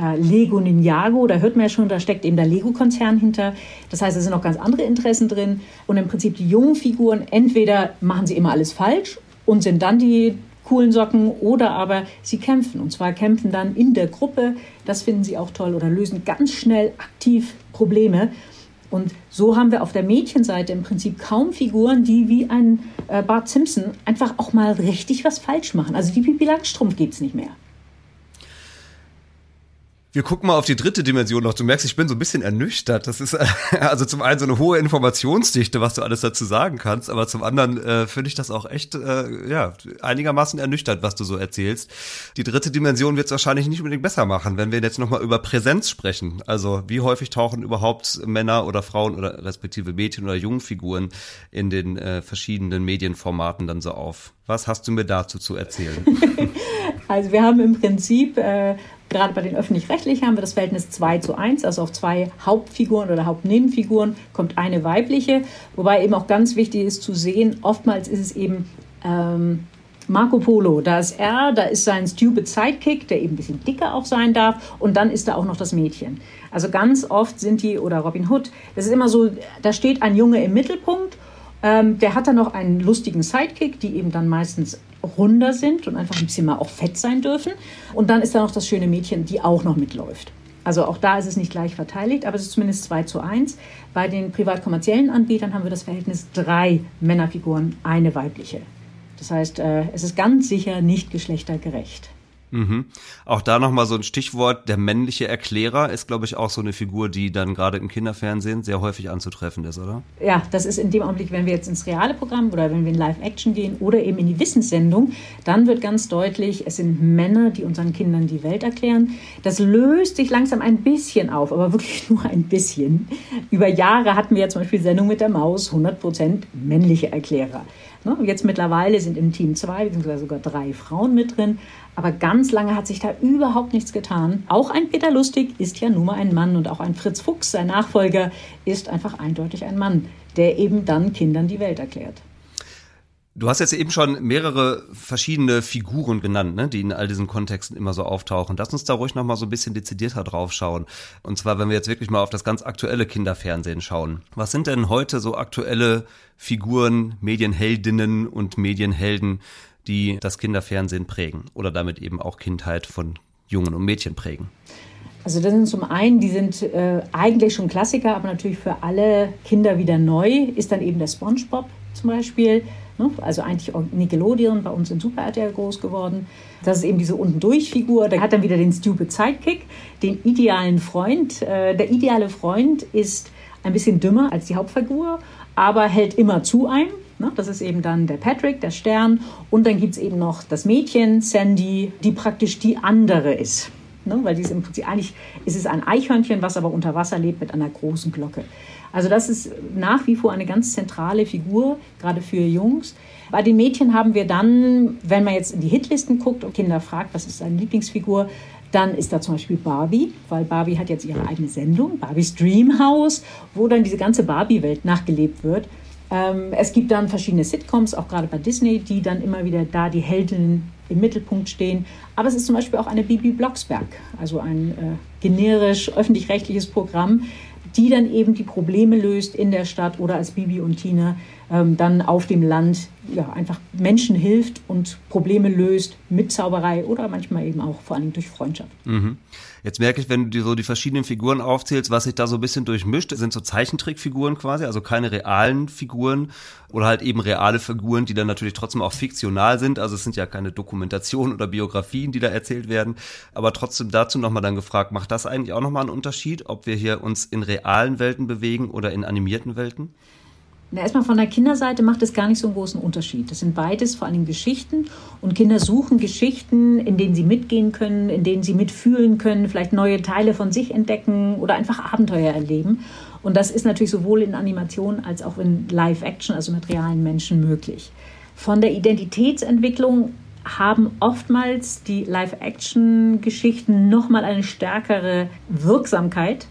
Äh, Lego Ninjago, da hört man ja schon, da steckt eben der Lego-Konzern hinter. Das heißt, es sind noch ganz andere Interessen drin. Und im Prinzip die jungen Figuren, entweder machen sie immer alles falsch und sind dann die coolen Socken oder aber sie kämpfen. Und zwar kämpfen dann in der Gruppe, das finden sie auch toll, oder lösen ganz schnell aktiv Probleme. Und so haben wir auf der Mädchenseite im Prinzip kaum Figuren, die wie ein äh, Bart Simpson einfach auch mal richtig was falsch machen. Also die Pipi Langstrumpf gibt es nicht mehr. Wir gucken mal auf die dritte Dimension noch. Du merkst, ich bin so ein bisschen ernüchtert. Das ist also zum einen so eine hohe Informationsdichte, was du alles dazu sagen kannst, aber zum anderen äh, finde ich das auch echt äh, ja einigermaßen ernüchtert, was du so erzählst. Die dritte Dimension wird es wahrscheinlich nicht unbedingt besser machen, wenn wir jetzt noch mal über Präsenz sprechen. Also wie häufig tauchen überhaupt Männer oder Frauen oder respektive Mädchen oder Jungfiguren in den äh, verschiedenen Medienformaten dann so auf? Was hast du mir dazu zu erzählen? also wir haben im Prinzip äh, Gerade bei den öffentlich-rechtlichen haben wir das Verhältnis 2 zu 1, also auf zwei Hauptfiguren oder Hauptnebenfiguren kommt eine weibliche, wobei eben auch ganz wichtig ist zu sehen, oftmals ist es eben ähm, Marco Polo, da ist er, da ist sein Stupid Sidekick, der eben ein bisschen dicker auch sein darf, und dann ist da auch noch das Mädchen. Also ganz oft sind die, oder Robin Hood, das ist immer so, da steht ein Junge im Mittelpunkt. Ähm, der hat dann noch einen lustigen Sidekick, die eben dann meistens runder sind und einfach ein bisschen mal auch fett sein dürfen. Und dann ist da noch das schöne Mädchen, die auch noch mitläuft. Also auch da ist es nicht gleich verteidigt, aber es ist zumindest 2 zu 1. Bei den privat-kommerziellen Anbietern haben wir das Verhältnis drei Männerfiguren, eine weibliche. Das heißt, äh, es ist ganz sicher nicht geschlechtergerecht. Mhm. Auch da nochmal so ein Stichwort, der männliche Erklärer ist, glaube ich, auch so eine Figur, die dann gerade im Kinderfernsehen sehr häufig anzutreffen ist, oder? Ja, das ist in dem Augenblick, wenn wir jetzt ins reale Programm oder wenn wir in Live-Action gehen oder eben in die Wissenssendung, dann wird ganz deutlich, es sind Männer, die unseren Kindern die Welt erklären. Das löst sich langsam ein bisschen auf, aber wirklich nur ein bisschen. Über Jahre hatten wir ja zum Beispiel Sendung mit der Maus, 100% männliche Erklärer. Ne? Jetzt mittlerweile sind im Team zwei, beziehungsweise sogar drei Frauen mit drin. Aber ganz lange hat sich da überhaupt nichts getan. Auch ein Peter Lustig ist ja nun mal ein Mann und auch ein Fritz Fuchs, sein Nachfolger, ist einfach eindeutig ein Mann, der eben dann Kindern die Welt erklärt. Du hast jetzt eben schon mehrere verschiedene Figuren genannt, ne, die in all diesen Kontexten immer so auftauchen. Lass uns da ruhig noch mal so ein bisschen dezidierter drauf schauen. Und zwar, wenn wir jetzt wirklich mal auf das ganz aktuelle Kinderfernsehen schauen. Was sind denn heute so aktuelle Figuren, Medienheldinnen und Medienhelden, die das Kinderfernsehen prägen oder damit eben auch Kindheit von Jungen und Mädchen prägen? Also das sind zum einen, die sind äh, eigentlich schon Klassiker, aber natürlich für alle Kinder wieder neu, ist dann eben der SpongeBob zum Beispiel. Ne? Also eigentlich Nickelodeon bei uns in Super RTL groß geworden. Das ist eben diese unten-durch-Figur. Der hat dann wieder den Stupid Sidekick, den idealen Freund. Äh, der ideale Freund ist ein bisschen dümmer als die Hauptfigur, aber hält immer zu einem. Ne? Das ist eben dann der Patrick, der Stern. Und dann gibt es eben noch das Mädchen, Sandy, die praktisch die andere ist. Ne? Weil die ist im Prinzip, eigentlich ist es ein Eichhörnchen, was aber unter Wasser lebt mit einer großen Glocke. Also das ist nach wie vor eine ganz zentrale Figur, gerade für Jungs. Bei den Mädchen haben wir dann, wenn man jetzt in die Hitlisten guckt und Kinder fragt, was ist seine Lieblingsfigur, dann ist da zum Beispiel Barbie, weil Barbie hat jetzt ihre eigene Sendung, Barbies Dreamhouse, wo dann diese ganze Barbie-Welt nachgelebt wird. Ähm, es gibt dann verschiedene Sitcoms, auch gerade bei Disney, die dann immer wieder da die Heldinnen im Mittelpunkt stehen. Aber es ist zum Beispiel auch eine Bibi Blocksberg, also ein äh, generisch öffentlich-rechtliches Programm, die dann eben die Probleme löst in der Stadt oder als Bibi und Tina ähm, dann auf dem Land ja, einfach Menschen hilft und Probleme löst mit Zauberei oder manchmal eben auch vor allem durch Freundschaft. Mhm. Jetzt merke ich, wenn du dir so die verschiedenen Figuren aufzählst, was sich da so ein bisschen durchmischt, sind so Zeichentrickfiguren quasi, also keine realen Figuren oder halt eben reale Figuren, die dann natürlich trotzdem auch fiktional sind. Also es sind ja keine Dokumentationen oder Biografien, die da erzählt werden. Aber trotzdem dazu nochmal dann gefragt, macht das eigentlich auch nochmal einen Unterschied, ob wir hier uns in realen Welten bewegen oder in animierten Welten? Na, erstmal von der Kinderseite macht es gar nicht so einen großen Unterschied. Das sind beides vor allem Geschichten und Kinder suchen Geschichten, in denen sie mitgehen können, in denen sie mitfühlen können, vielleicht neue Teile von sich entdecken oder einfach Abenteuer erleben. Und das ist natürlich sowohl in Animation als auch in Live-Action, also mit realen Menschen möglich. Von der Identitätsentwicklung haben oftmals die Live-Action-Geschichten nochmal eine stärkere Wirksamkeit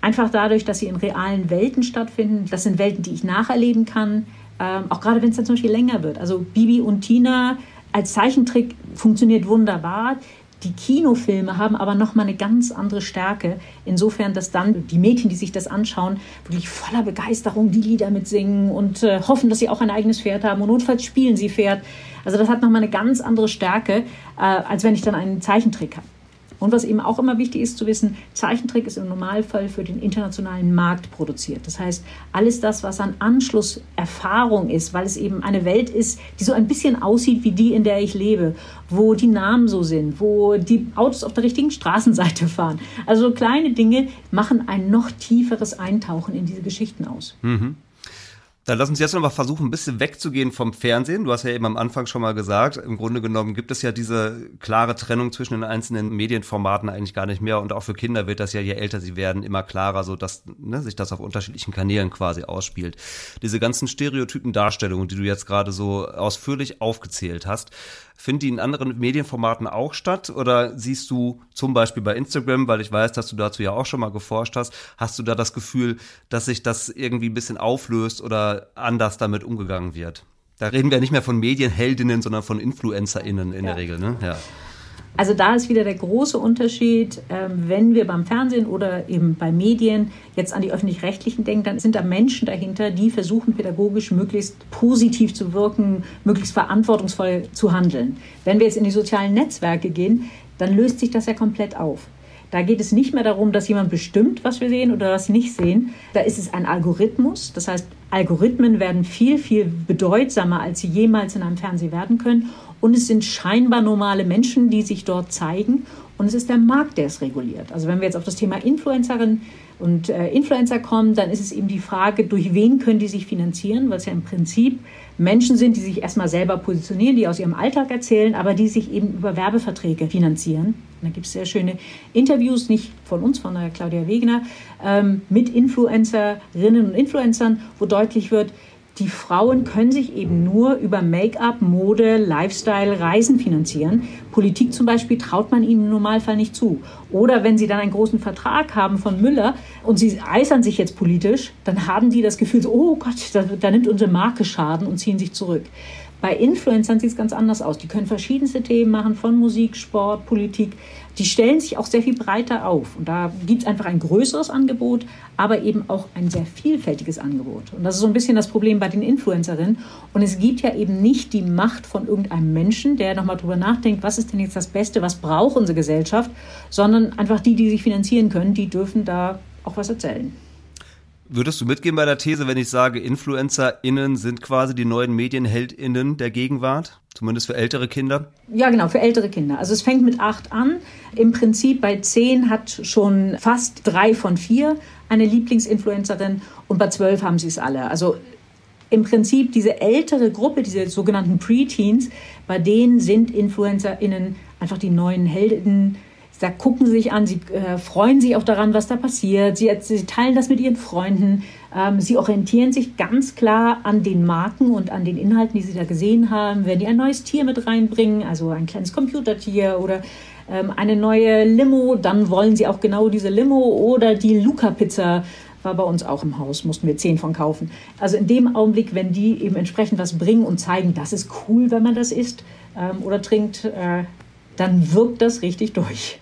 Einfach dadurch, dass sie in realen Welten stattfinden. Das sind Welten, die ich nacherleben kann. Ähm, auch gerade wenn es dann zum Beispiel länger wird. Also Bibi und Tina als Zeichentrick funktioniert wunderbar. Die Kinofilme haben aber nochmal eine ganz andere Stärke. Insofern, dass dann die Mädchen, die sich das anschauen, wirklich voller Begeisterung die Lieder mitsingen und äh, hoffen, dass sie auch ein eigenes Pferd haben. Und notfalls spielen sie Pferd. Also das hat nochmal eine ganz andere Stärke, äh, als wenn ich dann einen Zeichentrick habe. Und was eben auch immer wichtig ist zu wissen, Zeichentrick ist im Normalfall für den internationalen Markt produziert. Das heißt, alles das, was an Anschlusserfahrung ist, weil es eben eine Welt ist, die so ein bisschen aussieht wie die, in der ich lebe, wo die Namen so sind, wo die Autos auf der richtigen Straßenseite fahren. Also kleine Dinge machen ein noch tieferes Eintauchen in diese Geschichten aus. Mhm. Dann lass uns jetzt noch mal versuchen, ein bisschen wegzugehen vom Fernsehen. Du hast ja eben am Anfang schon mal gesagt, im Grunde genommen gibt es ja diese klare Trennung zwischen den einzelnen Medienformaten eigentlich gar nicht mehr. Und auch für Kinder wird das ja, je älter sie werden, immer klarer, so dass ne, sich das auf unterschiedlichen Kanälen quasi ausspielt. Diese ganzen stereotypen Darstellungen, die du jetzt gerade so ausführlich aufgezählt hast, Finden die in anderen Medienformaten auch statt? Oder siehst du zum Beispiel bei Instagram, weil ich weiß, dass du dazu ja auch schon mal geforscht hast, hast du da das Gefühl, dass sich das irgendwie ein bisschen auflöst oder anders damit umgegangen wird? Da reden wir nicht mehr von Medienheldinnen, sondern von InfluencerInnen in ja. der Regel, ne? Ja. Also da ist wieder der große Unterschied, ähm, wenn wir beim Fernsehen oder eben bei Medien jetzt an die öffentlich-rechtlichen denken, dann sind da Menschen dahinter, die versuchen pädagogisch möglichst positiv zu wirken, möglichst verantwortungsvoll zu handeln. Wenn wir jetzt in die sozialen Netzwerke gehen, dann löst sich das ja komplett auf. Da geht es nicht mehr darum, dass jemand bestimmt, was wir sehen oder was nicht sehen. Da ist es ein Algorithmus. Das heißt, Algorithmen werden viel, viel bedeutsamer, als sie jemals in einem Fernsehen werden können. Und es sind scheinbar normale Menschen, die sich dort zeigen. Und es ist der Markt, der es reguliert. Also wenn wir jetzt auf das Thema Influencerin und äh, Influencer kommen, dann ist es eben die Frage, durch wen können die sich finanzieren, es ja im Prinzip Menschen sind, die sich erstmal selber positionieren, die aus ihrem Alltag erzählen, aber die sich eben über Werbeverträge finanzieren. Und da gibt es sehr schöne Interviews, nicht von uns, von der Claudia Wegener, ähm, mit Influencerinnen und Influencern, wo deutlich wird, die Frauen können sich eben nur über Make-up, Mode, Lifestyle, Reisen finanzieren. Politik zum Beispiel traut man ihnen im Normalfall nicht zu. Oder wenn sie dann einen großen Vertrag haben von Müller und sie eisern sich jetzt politisch, dann haben die das Gefühl, so, oh Gott, da, da nimmt unsere Marke Schaden und ziehen sich zurück. Bei Influencern sieht es ganz anders aus. Die können verschiedenste Themen machen, von Musik, Sport, Politik. Die stellen sich auch sehr viel breiter auf. Und da gibt es einfach ein größeres Angebot, aber eben auch ein sehr vielfältiges Angebot. Und das ist so ein bisschen das Problem bei den Influencerinnen. Und es gibt ja eben nicht die Macht von irgendeinem Menschen, der nochmal drüber nachdenkt, was ist denn jetzt das Beste, was braucht unsere Gesellschaft, sondern einfach die, die sich finanzieren können, die dürfen da auch was erzählen. Würdest du mitgehen bei der These, wenn ich sage, InfluencerInnen sind quasi die neuen MedienheldInnen der Gegenwart? Zumindest für ältere Kinder? Ja, genau, für ältere Kinder. Also es fängt mit acht an. Im Prinzip bei zehn hat schon fast drei von vier eine Lieblingsinfluencerin und bei zwölf haben sie es alle. Also im Prinzip diese ältere Gruppe, diese sogenannten Preteens, bei denen sind InfluencerInnen einfach die neuen Helden da gucken sie sich an, sie äh, freuen sich auch daran, was da passiert. Sie, sie teilen das mit ihren Freunden. Ähm, sie orientieren sich ganz klar an den Marken und an den Inhalten, die sie da gesehen haben. Wenn die ein neues Tier mit reinbringen, also ein kleines Computertier oder ähm, eine neue Limo, dann wollen sie auch genau diese Limo oder die Luca-Pizza war bei uns auch im Haus, mussten wir zehn von kaufen. Also in dem Augenblick, wenn die eben entsprechend was bringen und zeigen, das ist cool, wenn man das isst ähm, oder trinkt, äh, dann wirkt das richtig durch.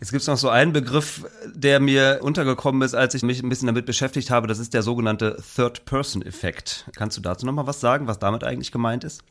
Jetzt gibt es noch so einen Begriff, der mir untergekommen ist, als ich mich ein bisschen damit beschäftigt habe. Das ist der sogenannte Third-Person-Effekt. Kannst du dazu noch mal was sagen, was damit eigentlich gemeint ist?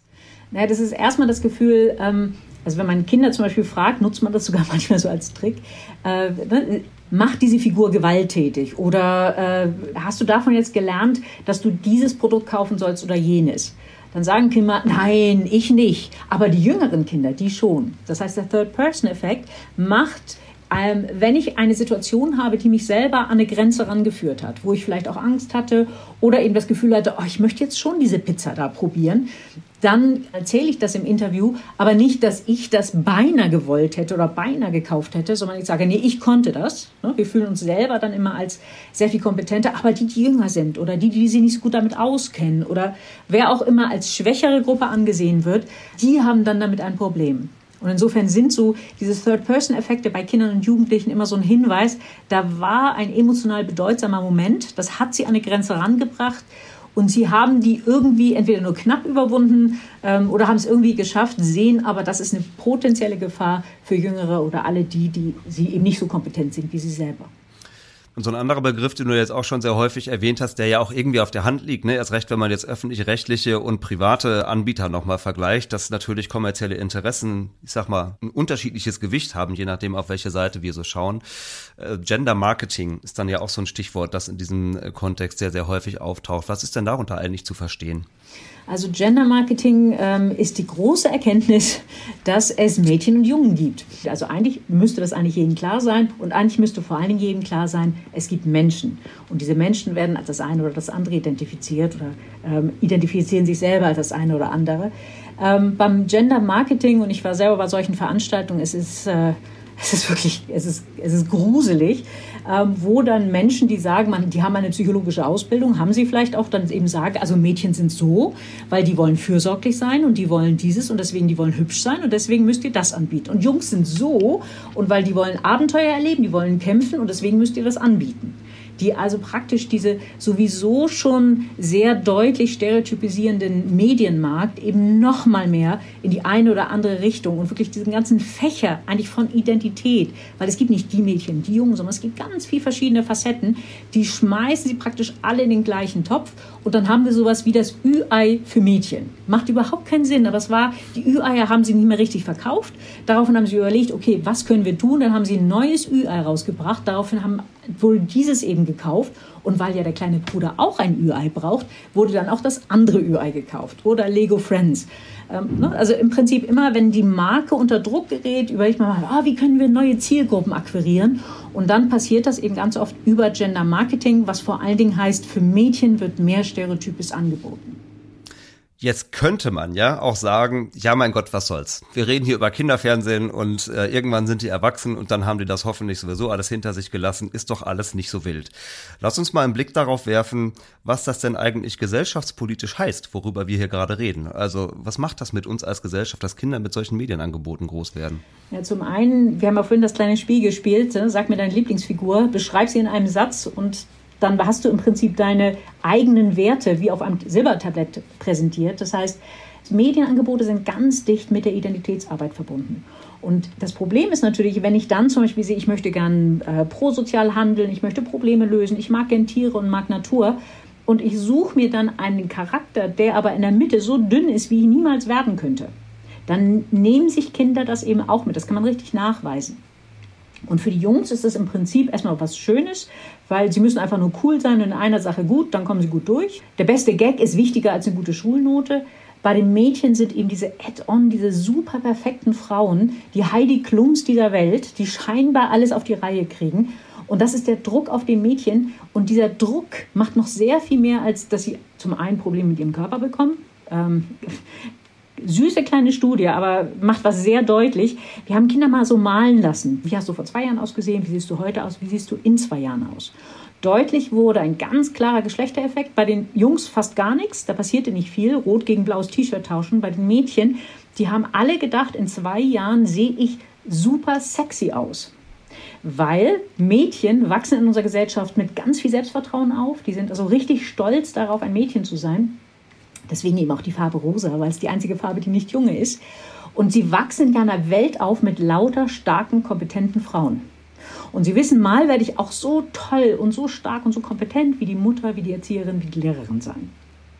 Naja, das ist erstmal das Gefühl, ähm, also wenn man Kinder zum Beispiel fragt, nutzt man das sogar manchmal so als Trick. Äh, ne, macht diese Figur gewalttätig? Oder äh, hast du davon jetzt gelernt, dass du dieses Produkt kaufen sollst oder jenes? Dann sagen Kinder, nein, ich nicht. Aber die jüngeren Kinder, die schon. Das heißt, der Third-Person-Effekt macht ähm, wenn ich eine Situation habe, die mich selber an eine Grenze rangeführt hat, wo ich vielleicht auch Angst hatte oder eben das Gefühl hatte, oh, ich möchte jetzt schon diese Pizza da probieren, dann erzähle ich das im Interview, aber nicht, dass ich das beinahe gewollt hätte oder beinahe gekauft hätte, sondern ich sage, nee, ich konnte das. Ne? Wir fühlen uns selber dann immer als sehr viel kompetenter, aber die, die jünger sind oder die, die sich nicht so gut damit auskennen oder wer auch immer als schwächere Gruppe angesehen wird, die haben dann damit ein Problem. Und insofern sind so diese Third-Person-Effekte bei Kindern und Jugendlichen immer so ein Hinweis, da war ein emotional bedeutsamer Moment, das hat sie an eine Grenze rangebracht. Und sie haben die irgendwie entweder nur knapp überwunden ähm, oder haben es irgendwie geschafft, sehen aber, das ist eine potenzielle Gefahr für Jüngere oder alle die, die sie eben nicht so kompetent sind wie sie selber. Und so ein anderer Begriff, den du jetzt auch schon sehr häufig erwähnt hast, der ja auch irgendwie auf der Hand liegt, ne? erst recht, wenn man jetzt öffentlich-rechtliche und private Anbieter nochmal vergleicht, dass natürlich kommerzielle Interessen, ich sag mal, ein unterschiedliches Gewicht haben, je nachdem, auf welche Seite wir so schauen. Äh, Gender Marketing ist dann ja auch so ein Stichwort, das in diesem äh, Kontext sehr, sehr häufig auftaucht. Was ist denn darunter eigentlich zu verstehen? Also Gender Marketing ähm, ist die große Erkenntnis, dass es Mädchen und Jungen gibt. Also eigentlich müsste das eigentlich jedem klar sein und eigentlich müsste vor allen Dingen jedem klar sein, es gibt Menschen. Und diese Menschen werden als das eine oder das andere identifiziert oder ähm, identifizieren sich selber als das eine oder andere. Ähm, beim Gender Marketing, und ich war selber bei solchen Veranstaltungen, es ist... Äh, es ist wirklich, es ist, es ist gruselig, wo dann Menschen, die sagen, man, die haben eine psychologische Ausbildung, haben sie vielleicht auch dann eben sagen, also Mädchen sind so, weil die wollen fürsorglich sein und die wollen dieses und deswegen die wollen hübsch sein und deswegen müsst ihr das anbieten. Und Jungs sind so und weil die wollen Abenteuer erleben, die wollen kämpfen und deswegen müsst ihr das anbieten. Die also praktisch diese sowieso schon sehr deutlich stereotypisierenden Medienmarkt eben noch mal mehr in die eine oder andere Richtung und wirklich diesen ganzen Fächer eigentlich von Identität, weil es gibt nicht die Mädchen, die Jungen, sondern es gibt ganz viele verschiedene Facetten, die schmeißen sie praktisch alle in den gleichen Topf und dann haben wir sowas wie das Ü-Ei für Mädchen. Macht überhaupt keinen Sinn, aber es war, die Ü-Eier haben sie nicht mehr richtig verkauft. Daraufhin haben sie überlegt, okay, was können wir tun? Dann haben sie ein neues Ü-Ei rausgebracht. Daraufhin haben wohl dieses eben gekauft. Und weil ja der kleine Bruder auch ein Ü-Ei braucht, wurde dann auch das andere Ü-Ei gekauft. Oder Lego Friends. Ähm, ne? Also im Prinzip immer, wenn die Marke unter Druck gerät, überlegt man mal, ah, wie können wir neue Zielgruppen akquirieren? Und dann passiert das eben ganz oft über Gender Marketing, was vor allen Dingen heißt, für Mädchen wird mehr Stereotypes angeboten. Jetzt könnte man ja auch sagen, ja mein Gott, was soll's. Wir reden hier über Kinderfernsehen und äh, irgendwann sind die erwachsen und dann haben die das hoffentlich sowieso alles hinter sich gelassen, ist doch alles nicht so wild. Lass uns mal einen Blick darauf werfen, was das denn eigentlich gesellschaftspolitisch heißt, worüber wir hier gerade reden. Also was macht das mit uns als Gesellschaft, dass Kinder mit solchen Medienangeboten groß werden? Ja, zum einen, wir haben ja vorhin das kleine Spiel gespielt, ne? sag mir deine Lieblingsfigur, beschreib sie in einem Satz und dann hast du im Prinzip deine eigenen Werte wie auf einem Silbertablett präsentiert. Das heißt, Medienangebote sind ganz dicht mit der Identitätsarbeit verbunden. Und das Problem ist natürlich, wenn ich dann zum Beispiel sehe, ich möchte gern äh, prosozial handeln, ich möchte Probleme lösen, ich mag gern Tiere und mag Natur und ich suche mir dann einen Charakter, der aber in der Mitte so dünn ist, wie ich niemals werden könnte, dann nehmen sich Kinder das eben auch mit. Das kann man richtig nachweisen. Und für die Jungs ist das im Prinzip erstmal was Schönes, weil sie müssen einfach nur cool sein und in einer Sache gut, dann kommen sie gut durch. Der beste Gag ist wichtiger als eine gute Schulnote. Bei den Mädchen sind eben diese Add-on, diese super perfekten Frauen, die Heidi Klums dieser Welt, die scheinbar alles auf die Reihe kriegen. Und das ist der Druck auf den Mädchen. Und dieser Druck macht noch sehr viel mehr, als dass sie zum einen Probleme mit ihrem Körper bekommen. Ähm, süße kleine Studie, aber macht was sehr deutlich. Wir haben Kinder mal so malen lassen. Wie hast du vor zwei Jahren ausgesehen? Wie siehst du heute aus? Wie siehst du in zwei Jahren aus? Deutlich wurde ein ganz klarer Geschlechtereffekt. Bei den Jungs fast gar nichts. Da passierte nicht viel. Rot gegen blaues T-Shirt tauschen. Bei den Mädchen, die haben alle gedacht, in zwei Jahren sehe ich super sexy aus. Weil Mädchen wachsen in unserer Gesellschaft mit ganz viel Selbstvertrauen auf. Die sind also richtig stolz darauf, ein Mädchen zu sein. Deswegen eben auch die Farbe rosa, weil es die einzige Farbe, die nicht junge ist. Und sie wachsen in einer Welt auf mit lauter, starken, kompetenten Frauen. Und sie wissen, mal werde ich auch so toll und so stark und so kompetent wie die Mutter, wie die Erzieherin, wie die Lehrerin sein.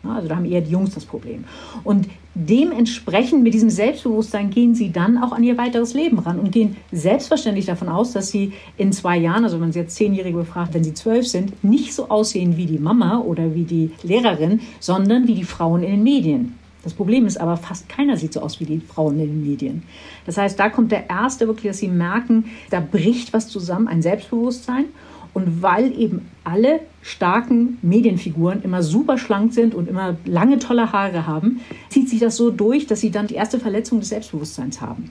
Also da haben eher die Jungs das Problem. Und dementsprechend mit diesem Selbstbewusstsein gehen sie dann auch an ihr weiteres Leben ran und gehen selbstverständlich davon aus, dass sie in zwei Jahren, also wenn man sie jetzt Zehnjährige befragt, wenn sie zwölf sind, nicht so aussehen wie die Mama oder wie die Lehrerin, sondern wie die Frauen in den Medien. Das Problem ist aber, fast keiner sieht so aus wie die Frauen in den Medien. Das heißt, da kommt der erste wirklich, dass sie merken, da bricht was zusammen, ein Selbstbewusstsein. Und weil eben alle starken Medienfiguren immer super schlank sind und immer lange tolle Haare haben, zieht sich das so durch, dass sie dann die erste Verletzung des Selbstbewusstseins haben.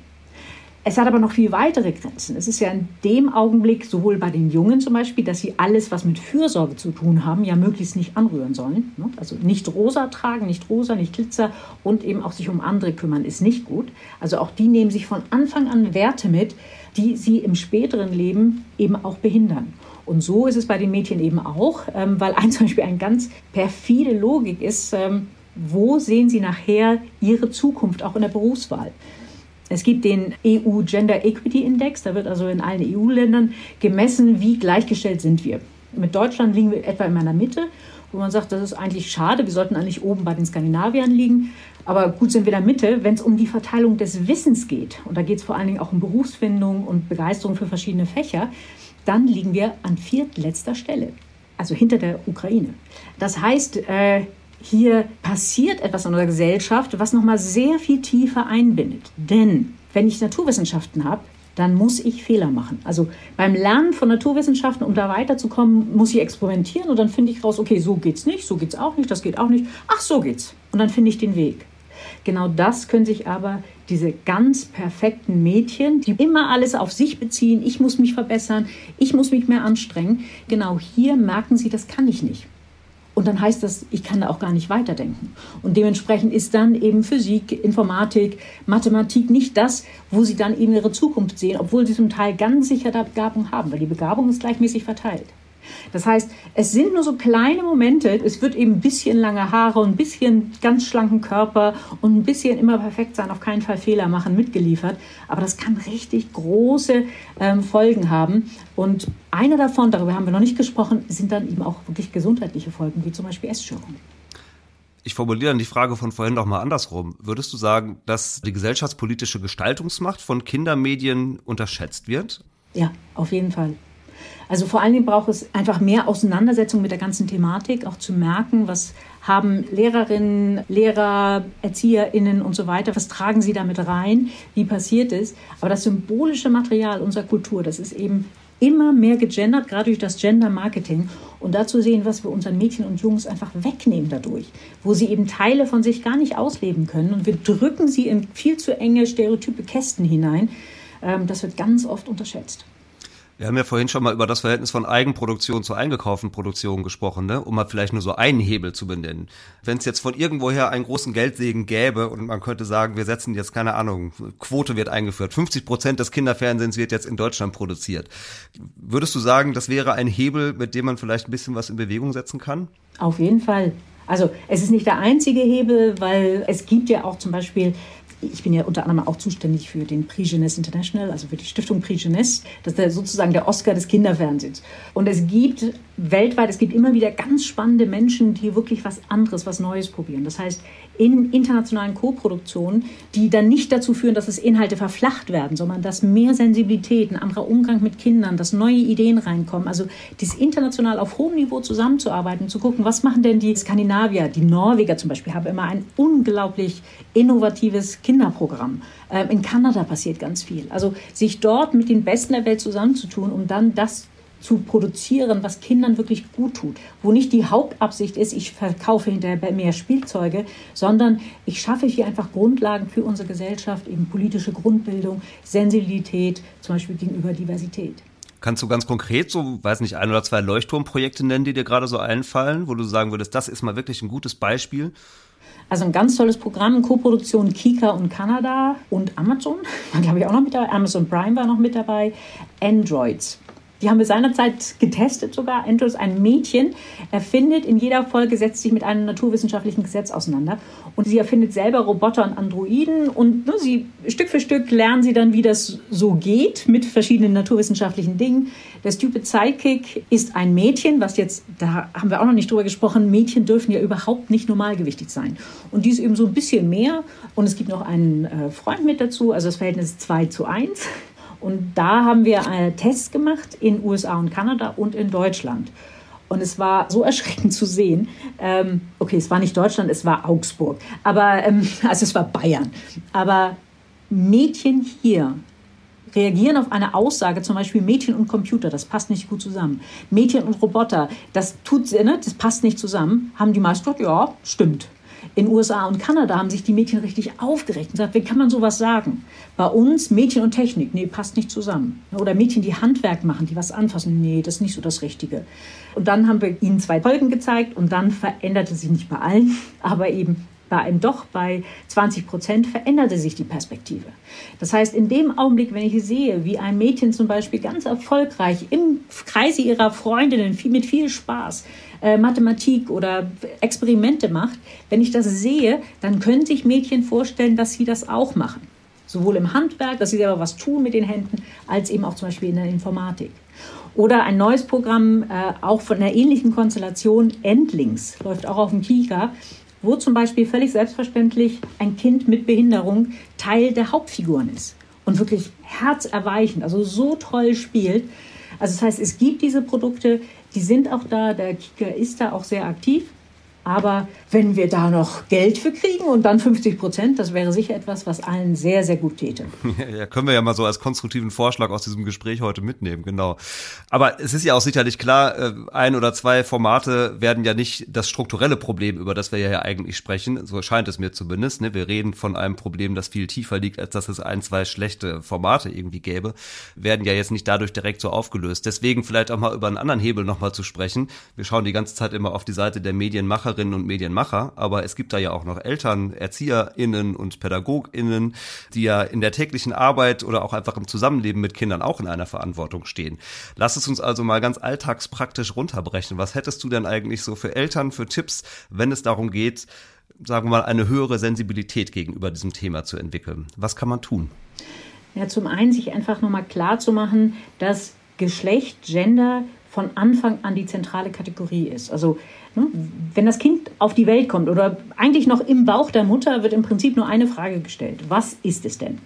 Es hat aber noch viel weitere Grenzen. Es ist ja in dem Augenblick, sowohl bei den Jungen zum Beispiel, dass sie alles, was mit Fürsorge zu tun haben, ja möglichst nicht anrühren sollen. Ne? Also nicht rosa tragen, nicht rosa, nicht Glitzer und eben auch sich um andere kümmern, ist nicht gut. Also auch die nehmen sich von Anfang an Werte mit, die sie im späteren Leben eben auch behindern. Und so ist es bei den Mädchen eben auch, ähm, weil ein zum Beispiel eine ganz perfide Logik ist, ähm, wo sehen sie nachher ihre Zukunft auch in der Berufswahl. Es gibt den EU Gender Equity Index, da wird also in allen EU-Ländern gemessen, wie gleichgestellt sind wir. Mit Deutschland liegen wir etwa in meiner Mitte, wo man sagt, das ist eigentlich schade, wir sollten eigentlich oben bei den Skandinaviern liegen. Aber gut sind wir in der Mitte, wenn es um die Verteilung des Wissens geht. Und da geht es vor allen Dingen auch um Berufsfindung und Begeisterung für verschiedene Fächer dann liegen wir an viertletzter Stelle, also hinter der Ukraine. Das heißt, äh, hier passiert etwas in unserer Gesellschaft, was nochmal sehr viel tiefer einbindet. Denn wenn ich Naturwissenschaften habe, dann muss ich Fehler machen. Also beim Lernen von Naturwissenschaften, um da weiterzukommen, muss ich experimentieren und dann finde ich raus, okay, so geht's nicht, so geht's auch nicht, das geht auch nicht. Ach, so geht's. Und dann finde ich den Weg. Genau das können sich aber diese ganz perfekten Mädchen, die immer alles auf sich beziehen, ich muss mich verbessern, ich muss mich mehr anstrengen, genau hier merken sie, das kann ich nicht. Und dann heißt das, ich kann da auch gar nicht weiterdenken. Und dementsprechend ist dann eben Physik, Informatik, Mathematik nicht das, wo sie dann eben ihre Zukunft sehen, obwohl sie zum Teil ganz sicher da Begabung haben, weil die Begabung ist gleichmäßig verteilt. Das heißt, es sind nur so kleine Momente. Es wird eben ein bisschen lange Haare und ein bisschen ganz schlanken Körper und ein bisschen immer perfekt sein, auf keinen Fall Fehler machen, mitgeliefert. Aber das kann richtig große ähm, Folgen haben. Und eine davon, darüber haben wir noch nicht gesprochen, sind dann eben auch wirklich gesundheitliche Folgen, wie zum Beispiel Essstörungen. Ich formuliere dann die Frage von vorhin noch mal andersrum. Würdest du sagen, dass die gesellschaftspolitische Gestaltungsmacht von Kindermedien unterschätzt wird? Ja, auf jeden Fall. Also vor allen Dingen braucht es einfach mehr Auseinandersetzung mit der ganzen Thematik, auch zu merken, was haben Lehrerinnen, Lehrer, ErzieherInnen und so weiter, was tragen sie damit rein, wie passiert es. Aber das symbolische Material unserer Kultur, das ist eben immer mehr gegendert, gerade durch das Gender Marketing. Und dazu sehen, was wir unseren Mädchen und Jungs einfach wegnehmen dadurch, wo sie eben Teile von sich gar nicht ausleben können. Und wir drücken sie in viel zu enge stereotype Kästen hinein. Ähm, das wird ganz oft unterschätzt. Wir haben ja vorhin schon mal über das Verhältnis von Eigenproduktion zu eingekauften Produktionen gesprochen, ne? um mal vielleicht nur so einen Hebel zu benennen. Wenn es jetzt von irgendwoher einen großen Geldsegen gäbe und man könnte sagen, wir setzen jetzt keine Ahnung, Quote wird eingeführt, 50 Prozent des Kinderfernsehens wird jetzt in Deutschland produziert. Würdest du sagen, das wäre ein Hebel, mit dem man vielleicht ein bisschen was in Bewegung setzen kann? Auf jeden Fall. Also es ist nicht der einzige Hebel, weil es gibt ja auch zum Beispiel ich bin ja unter anderem auch zuständig für den Prix Jeunesse International, also für die Stiftung Prix Jeunesse. Das ist sozusagen der Oscar des Kinderfernsehens. Und es gibt weltweit, es gibt immer wieder ganz spannende Menschen, die wirklich was anderes, was Neues probieren. Das heißt, in internationalen Co-Produktionen, die dann nicht dazu führen, dass es Inhalte verflacht werden, sondern dass mehr Sensibilität, ein anderer Umgang mit Kindern, dass neue Ideen reinkommen. Also das international auf hohem Niveau zusammenzuarbeiten, zu gucken, was machen denn die Skandinavier, die Norweger zum Beispiel, haben immer ein unglaublich innovatives Kinderprogramm. Ähm, in Kanada passiert ganz viel. Also sich dort mit den Besten der Welt zusammenzutun, um dann das zu produzieren, was Kindern wirklich gut tut. Wo nicht die Hauptabsicht ist, ich verkaufe hinterher mehr Spielzeuge, sondern ich schaffe hier einfach Grundlagen für unsere Gesellschaft, eben politische Grundbildung, Sensibilität, zum Beispiel gegenüber Diversität. Kannst du ganz konkret so, weiß nicht, ein oder zwei Leuchtturmprojekte nennen, die dir gerade so einfallen, wo du sagen würdest, das ist mal wirklich ein gutes Beispiel? Also ein ganz tolles Programm, Co-Produktion Kika und Kanada und Amazon, war glaube ich auch noch mit dabei, Amazon Prime war noch mit dabei, Androids. Die haben wir seinerzeit getestet sogar. Andrews, ein Mädchen, erfindet in jeder Folge, setzt sich mit einem naturwissenschaftlichen Gesetz auseinander. Und sie erfindet selber Roboter und Androiden. Und ne, sie, Stück für Stück lernen sie dann, wie das so geht mit verschiedenen naturwissenschaftlichen Dingen. Der Stupid Sidekick ist ein Mädchen, was jetzt, da haben wir auch noch nicht drüber gesprochen, Mädchen dürfen ja überhaupt nicht normalgewichtig sein. Und die ist eben so ein bisschen mehr. Und es gibt noch einen äh, Freund mit dazu, also das Verhältnis ist 2 zu 1. Und da haben wir äh, Tests gemacht in USA und Kanada und in Deutschland. Und es war so erschreckend zu sehen. Ähm, okay, es war nicht Deutschland, es war Augsburg. Aber, ähm, also es war Bayern. Aber Mädchen hier reagieren auf eine Aussage, zum Beispiel Mädchen und Computer, das passt nicht gut zusammen. Mädchen und Roboter, das tut, ne, das passt nicht zusammen. Haben die meisten gesagt, ja, stimmt. In USA und Kanada haben sich die Mädchen richtig aufgeregt und gesagt, wie kann man sowas sagen? Bei uns Mädchen und Technik, nee, passt nicht zusammen. Oder Mädchen, die Handwerk machen, die was anfassen, nee, das ist nicht so das Richtige. Und dann haben wir ihnen zwei Folgen gezeigt und dann veränderte sich nicht bei allen, aber eben bei einem doch bei 20 Prozent veränderte sich die Perspektive. Das heißt, in dem Augenblick, wenn ich sehe, wie ein Mädchen zum Beispiel ganz erfolgreich im Kreise ihrer Freundinnen mit viel Spaß äh, Mathematik oder Experimente macht, wenn ich das sehe, dann können sich Mädchen vorstellen, dass sie das auch machen. Sowohl im Handwerk, dass sie selber was tun mit den Händen, als eben auch zum Beispiel in der Informatik. Oder ein neues Programm, äh, auch von einer ähnlichen Konstellation, Endlings, läuft auch auf dem Kika, wo zum Beispiel völlig selbstverständlich ein Kind mit Behinderung Teil der Hauptfiguren ist und wirklich herzerweichend, also so toll spielt. Also das heißt, es gibt diese Produkte, die sind auch da, der Kika ist da auch sehr aktiv. Aber wenn wir da noch Geld für kriegen und dann 50 Prozent, das wäre sicher etwas, was allen sehr, sehr gut täte. Ja, können wir ja mal so als konstruktiven Vorschlag aus diesem Gespräch heute mitnehmen, genau. Aber es ist ja auch sicherlich klar, äh, ein oder zwei Formate werden ja nicht das strukturelle Problem, über das wir ja eigentlich sprechen. So scheint es mir zumindest. Ne? Wir reden von einem Problem, das viel tiefer liegt, als dass es ein, zwei schlechte Formate irgendwie gäbe, werden ja jetzt nicht dadurch direkt so aufgelöst. Deswegen vielleicht auch mal über einen anderen Hebel nochmal zu sprechen. Wir schauen die ganze Zeit immer auf die Seite der Medienmacher Medienmacherinnen und Medienmacher, aber es gibt da ja auch noch Eltern, ErzieherInnen und PädagogInnen, die ja in der täglichen Arbeit oder auch einfach im Zusammenleben mit Kindern auch in einer Verantwortung stehen. Lass es uns also mal ganz alltagspraktisch runterbrechen. Was hättest du denn eigentlich so für Eltern, für Tipps, wenn es darum geht, sagen wir mal, eine höhere Sensibilität gegenüber diesem Thema zu entwickeln? Was kann man tun? Ja, zum einen sich einfach nochmal klar zu machen, dass Geschlecht, Gender von Anfang an die zentrale Kategorie ist. Also ne, wenn das Kind auf die Welt kommt oder eigentlich noch im Bauch der Mutter, wird im Prinzip nur eine Frage gestellt. Was ist es denn?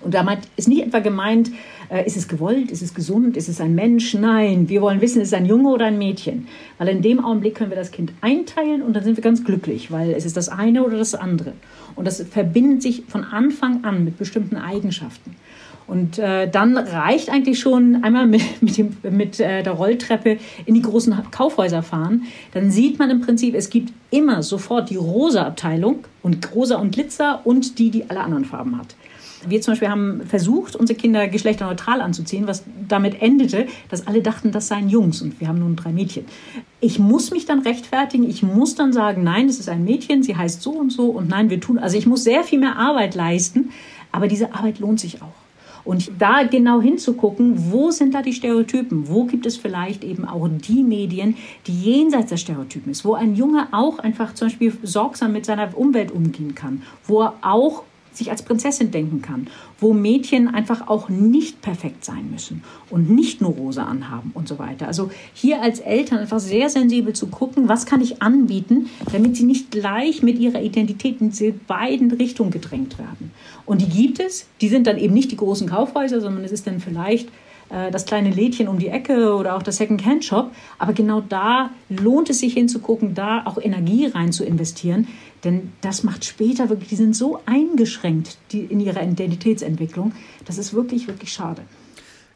Und damit ist nicht etwa gemeint, äh, ist es gewollt, ist es gesund, ist es ein Mensch? Nein, wir wollen wissen, ist es ein Junge oder ein Mädchen? Weil in dem Augenblick können wir das Kind einteilen und dann sind wir ganz glücklich, weil es ist das eine oder das andere. Und das verbindet sich von Anfang an mit bestimmten Eigenschaften. Und äh, dann reicht eigentlich schon einmal mit, mit, dem, mit äh, der Rolltreppe in die großen Kaufhäuser fahren. Dann sieht man im Prinzip, es gibt immer sofort die rosa Abteilung und rosa und Glitzer und die, die alle anderen Farben hat. Wir zum Beispiel haben versucht, unsere Kinder geschlechterneutral anzuziehen, was damit endete, dass alle dachten, das seien Jungs und wir haben nun drei Mädchen. Ich muss mich dann rechtfertigen, ich muss dann sagen, nein, es ist ein Mädchen, sie heißt so und so und nein, wir tun, also ich muss sehr viel mehr Arbeit leisten, aber diese Arbeit lohnt sich auch. Und da genau hinzugucken, wo sind da die Stereotypen? Wo gibt es vielleicht eben auch die Medien, die jenseits der Stereotypen ist? Wo ein Junge auch einfach zum Beispiel sorgsam mit seiner Umwelt umgehen kann? Wo er auch sich als Prinzessin denken kann, wo Mädchen einfach auch nicht perfekt sein müssen und nicht nur rosa anhaben und so weiter. Also hier als Eltern einfach sehr sensibel zu gucken, was kann ich anbieten, damit sie nicht gleich mit ihrer Identität in diese beiden Richtungen gedrängt werden. Und die gibt es, die sind dann eben nicht die großen Kaufhäuser, sondern es ist dann vielleicht äh, das kleine Lädchen um die Ecke oder auch der Second-Hand-Shop. Aber genau da lohnt es sich hinzugucken, da auch Energie rein zu investieren. Denn das macht später wirklich, die sind so eingeschränkt die, in ihrer Identitätsentwicklung. Das ist wirklich, wirklich schade.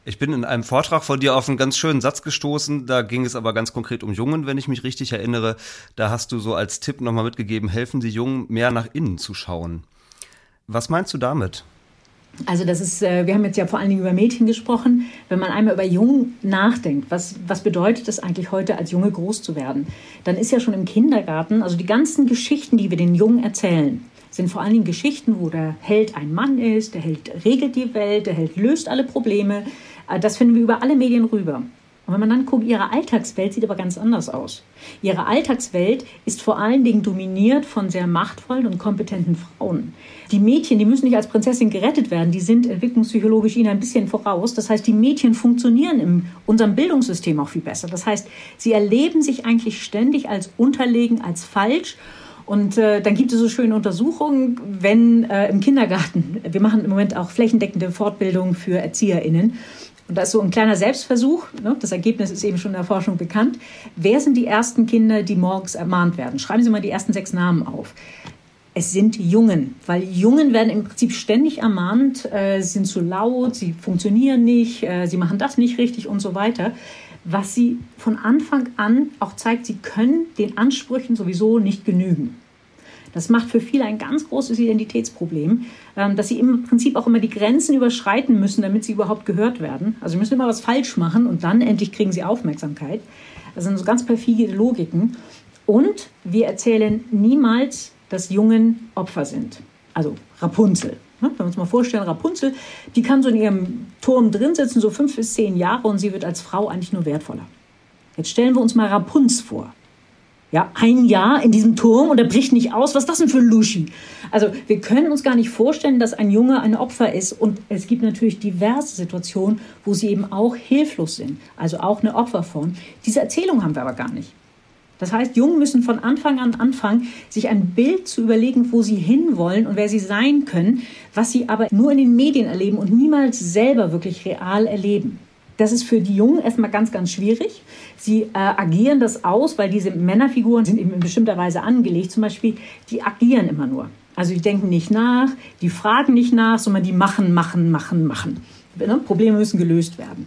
Ich bin in einem Vortrag von dir auf einen ganz schönen Satz gestoßen. Da ging es aber ganz konkret um Jungen, wenn ich mich richtig erinnere. Da hast du so als Tipp nochmal mitgegeben, helfen Sie Jungen mehr nach innen zu schauen. Was meinst du damit? Also das ist, äh, wir haben jetzt ja vor allen Dingen über Mädchen gesprochen. Wenn man einmal über Jung nachdenkt, was, was bedeutet es eigentlich heute als Junge groß zu werden, dann ist ja schon im Kindergarten, also die ganzen Geschichten, die wir den Jungen erzählen, sind vor allen Dingen Geschichten, wo der Held ein Mann ist, der Held regelt die Welt, der Held löst alle Probleme. Äh, das finden wir über alle Medien rüber. Und wenn man dann guckt, ihre Alltagswelt sieht aber ganz anders aus. Ihre Alltagswelt ist vor allen Dingen dominiert von sehr machtvollen und kompetenten Frauen. Die Mädchen, die müssen nicht als Prinzessin gerettet werden, die sind entwicklungspsychologisch ihnen ein bisschen voraus. Das heißt, die Mädchen funktionieren in unserem Bildungssystem auch viel besser. Das heißt, sie erleben sich eigentlich ständig als unterlegen, als falsch. Und äh, dann gibt es so schöne Untersuchungen, wenn äh, im Kindergarten, wir machen im Moment auch flächendeckende Fortbildung für ErzieherInnen, und da ist so ein kleiner Selbstversuch, ne? das Ergebnis ist eben schon in der Forschung bekannt. Wer sind die ersten Kinder, die morgens ermahnt werden? Schreiben Sie mal die ersten sechs Namen auf. Es sind Jungen, weil Jungen werden im Prinzip ständig ermahnt, äh, sind zu laut, sie funktionieren nicht, äh, sie machen das nicht richtig und so weiter. Was sie von Anfang an auch zeigt, sie können den Ansprüchen sowieso nicht genügen. Das macht für viele ein ganz großes Identitätsproblem, ähm, dass sie im Prinzip auch immer die Grenzen überschreiten müssen, damit sie überhaupt gehört werden. Also sie müssen immer was falsch machen und dann endlich kriegen sie Aufmerksamkeit. Das sind so ganz perfide Logiken. Und wir erzählen niemals, dass Jungen Opfer sind. Also Rapunzel. Ne? Wenn wir uns mal vorstellen, Rapunzel, die kann so in ihrem Turm drin sitzen, so fünf bis zehn Jahre und sie wird als Frau eigentlich nur wertvoller. Jetzt stellen wir uns mal Rapunz vor. Ja, ein Jahr in diesem Turm und er bricht nicht aus. Was ist das denn für ein Luschi? Also wir können uns gar nicht vorstellen, dass ein Junge ein Opfer ist. Und es gibt natürlich diverse Situationen, wo sie eben auch hilflos sind. Also auch eine Opferform. Diese Erzählung haben wir aber gar nicht. Das heißt, Jungen müssen von Anfang an anfangen, sich ein Bild zu überlegen, wo sie hinwollen und wer sie sein können, was sie aber nur in den Medien erleben und niemals selber wirklich real erleben. Das ist für die Jungen erstmal ganz, ganz schwierig. Sie äh, agieren das aus, weil diese Männerfiguren sind eben in bestimmter Weise angelegt. Zum Beispiel, die agieren immer nur. Also die denken nicht nach, die fragen nicht nach, sondern die machen, machen, machen, machen. Ne? Probleme müssen gelöst werden.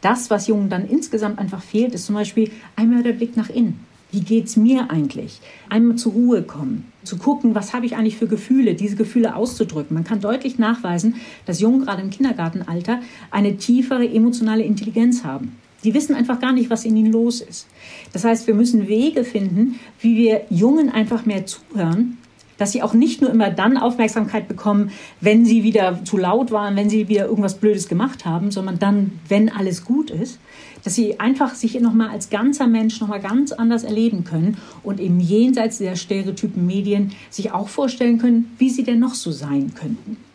Das, was Jungen dann insgesamt einfach fehlt, ist zum Beispiel einmal der Blick nach innen. Wie geht's mir eigentlich? Einmal zur Ruhe kommen, zu gucken, was habe ich eigentlich für Gefühle, diese Gefühle auszudrücken. Man kann deutlich nachweisen, dass Jungen gerade im Kindergartenalter eine tiefere emotionale Intelligenz haben. Die wissen einfach gar nicht, was in ihnen los ist. Das heißt, wir müssen Wege finden, wie wir Jungen einfach mehr zuhören, dass sie auch nicht nur immer dann Aufmerksamkeit bekommen, wenn sie wieder zu laut waren, wenn sie wieder irgendwas Blödes gemacht haben, sondern dann, wenn alles gut ist, dass sie einfach sich nochmal als ganzer Mensch nochmal ganz anders erleben können und eben jenseits der Stereotypen Medien sich auch vorstellen können, wie sie denn noch so sein könnten.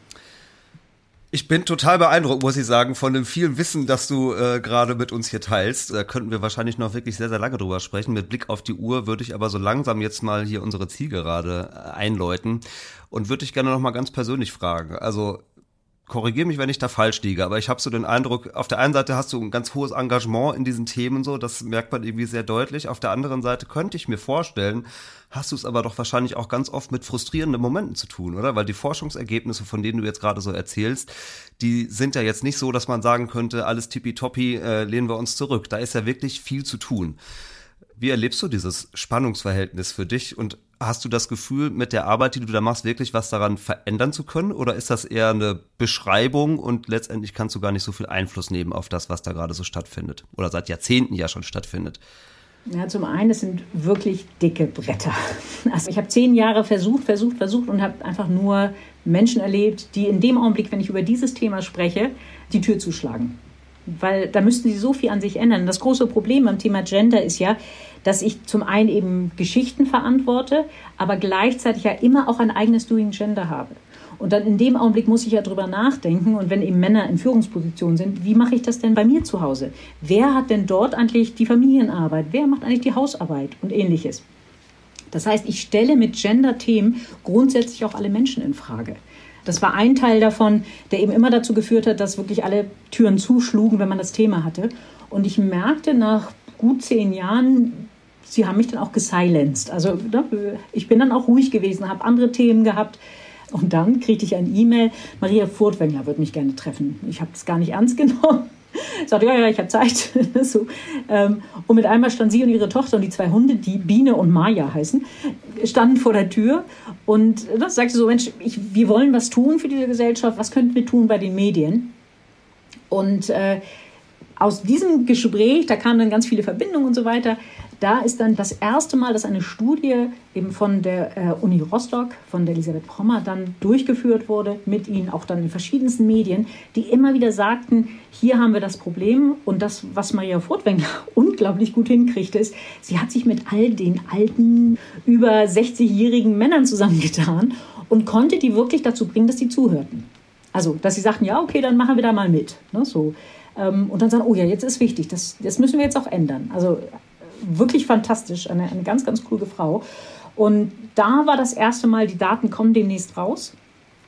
Ich bin total beeindruckt, muss ich sagen, von dem vielen Wissen, das du äh, gerade mit uns hier teilst. Da könnten wir wahrscheinlich noch wirklich sehr, sehr lange drüber sprechen. Mit Blick auf die Uhr würde ich aber so langsam jetzt mal hier unsere Zielgerade äh, einläuten und würde dich gerne noch mal ganz persönlich fragen. Also korrigiere mich, wenn ich da falsch liege, aber ich habe so den Eindruck, auf der einen Seite hast du ein ganz hohes Engagement in diesen Themen so, das merkt man irgendwie sehr deutlich. Auf der anderen Seite könnte ich mir vorstellen, hast du es aber doch wahrscheinlich auch ganz oft mit frustrierenden Momenten zu tun, oder? Weil die Forschungsergebnisse, von denen du jetzt gerade so erzählst, die sind ja jetzt nicht so, dass man sagen könnte, alles tippitoppi, äh, lehnen wir uns zurück. Da ist ja wirklich viel zu tun. Wie erlebst du dieses Spannungsverhältnis für dich und hast du das Gefühl, mit der Arbeit, die du da machst, wirklich was daran verändern zu können? Oder ist das eher eine Beschreibung und letztendlich kannst du gar nicht so viel Einfluss nehmen auf das, was da gerade so stattfindet? Oder seit Jahrzehnten ja schon stattfindet? Ja, zum einen, es sind wirklich dicke Bretter. Also ich habe zehn Jahre versucht, versucht, versucht und habe einfach nur Menschen erlebt, die in dem Augenblick, wenn ich über dieses Thema spreche, die Tür zuschlagen. Weil da müssten sie so viel an sich ändern. Das große Problem beim Thema Gender ist ja, dass ich zum einen eben Geschichten verantworte, aber gleichzeitig ja immer auch ein eigenes Doing Gender habe. Und dann in dem Augenblick muss ich ja drüber nachdenken. Und wenn eben Männer in Führungspositionen sind, wie mache ich das denn bei mir zu Hause? Wer hat denn dort eigentlich die Familienarbeit? Wer macht eigentlich die Hausarbeit und ähnliches? Das heißt, ich stelle mit Gender-Themen grundsätzlich auch alle Menschen in Frage. Das war ein Teil davon, der eben immer dazu geführt hat, dass wirklich alle Türen zuschlugen, wenn man das Thema hatte. Und ich merkte nach gut zehn Jahren, sie haben mich dann auch gesilenced. Also ne, ich bin dann auch ruhig gewesen, habe andere Themen gehabt. Und dann kriegte ich ein E-Mail, Maria Furtwängler würde mich gerne treffen. Ich habe das gar nicht ernst genommen. Ich sagte, ja, ja, ich habe Zeit. so. Ähm, und mit einmal stand sie und ihre Tochter und die zwei Hunde, die Biene und Maya heißen, standen vor der Tür und das sagte so, Mensch, ich, wir wollen was tun für diese Gesellschaft, was könnten wir tun bei den Medien? Und äh, aus diesem Gespräch, da kamen dann ganz viele Verbindungen und so weiter, da ist dann das erste Mal, dass eine Studie eben von der äh, Uni Rostock, von der Elisabeth Prommer dann durchgeführt wurde, mit ihnen auch dann in verschiedensten Medien, die immer wieder sagten, hier haben wir das Problem und das, was Maria Furtwängler unglaublich gut hinkriegte, ist, sie hat sich mit all den alten, über 60-jährigen Männern zusammengetan und konnte die wirklich dazu bringen, dass sie zuhörten. Also, dass sie sagten, ja, okay, dann machen wir da mal mit. Ne, so. Ähm, und dann sagen, oh ja, jetzt ist wichtig, das, das müssen wir jetzt auch ändern. Also wirklich fantastisch, eine, eine ganz, ganz kluge Frau. Und da war das erste Mal, die Daten kommen demnächst raus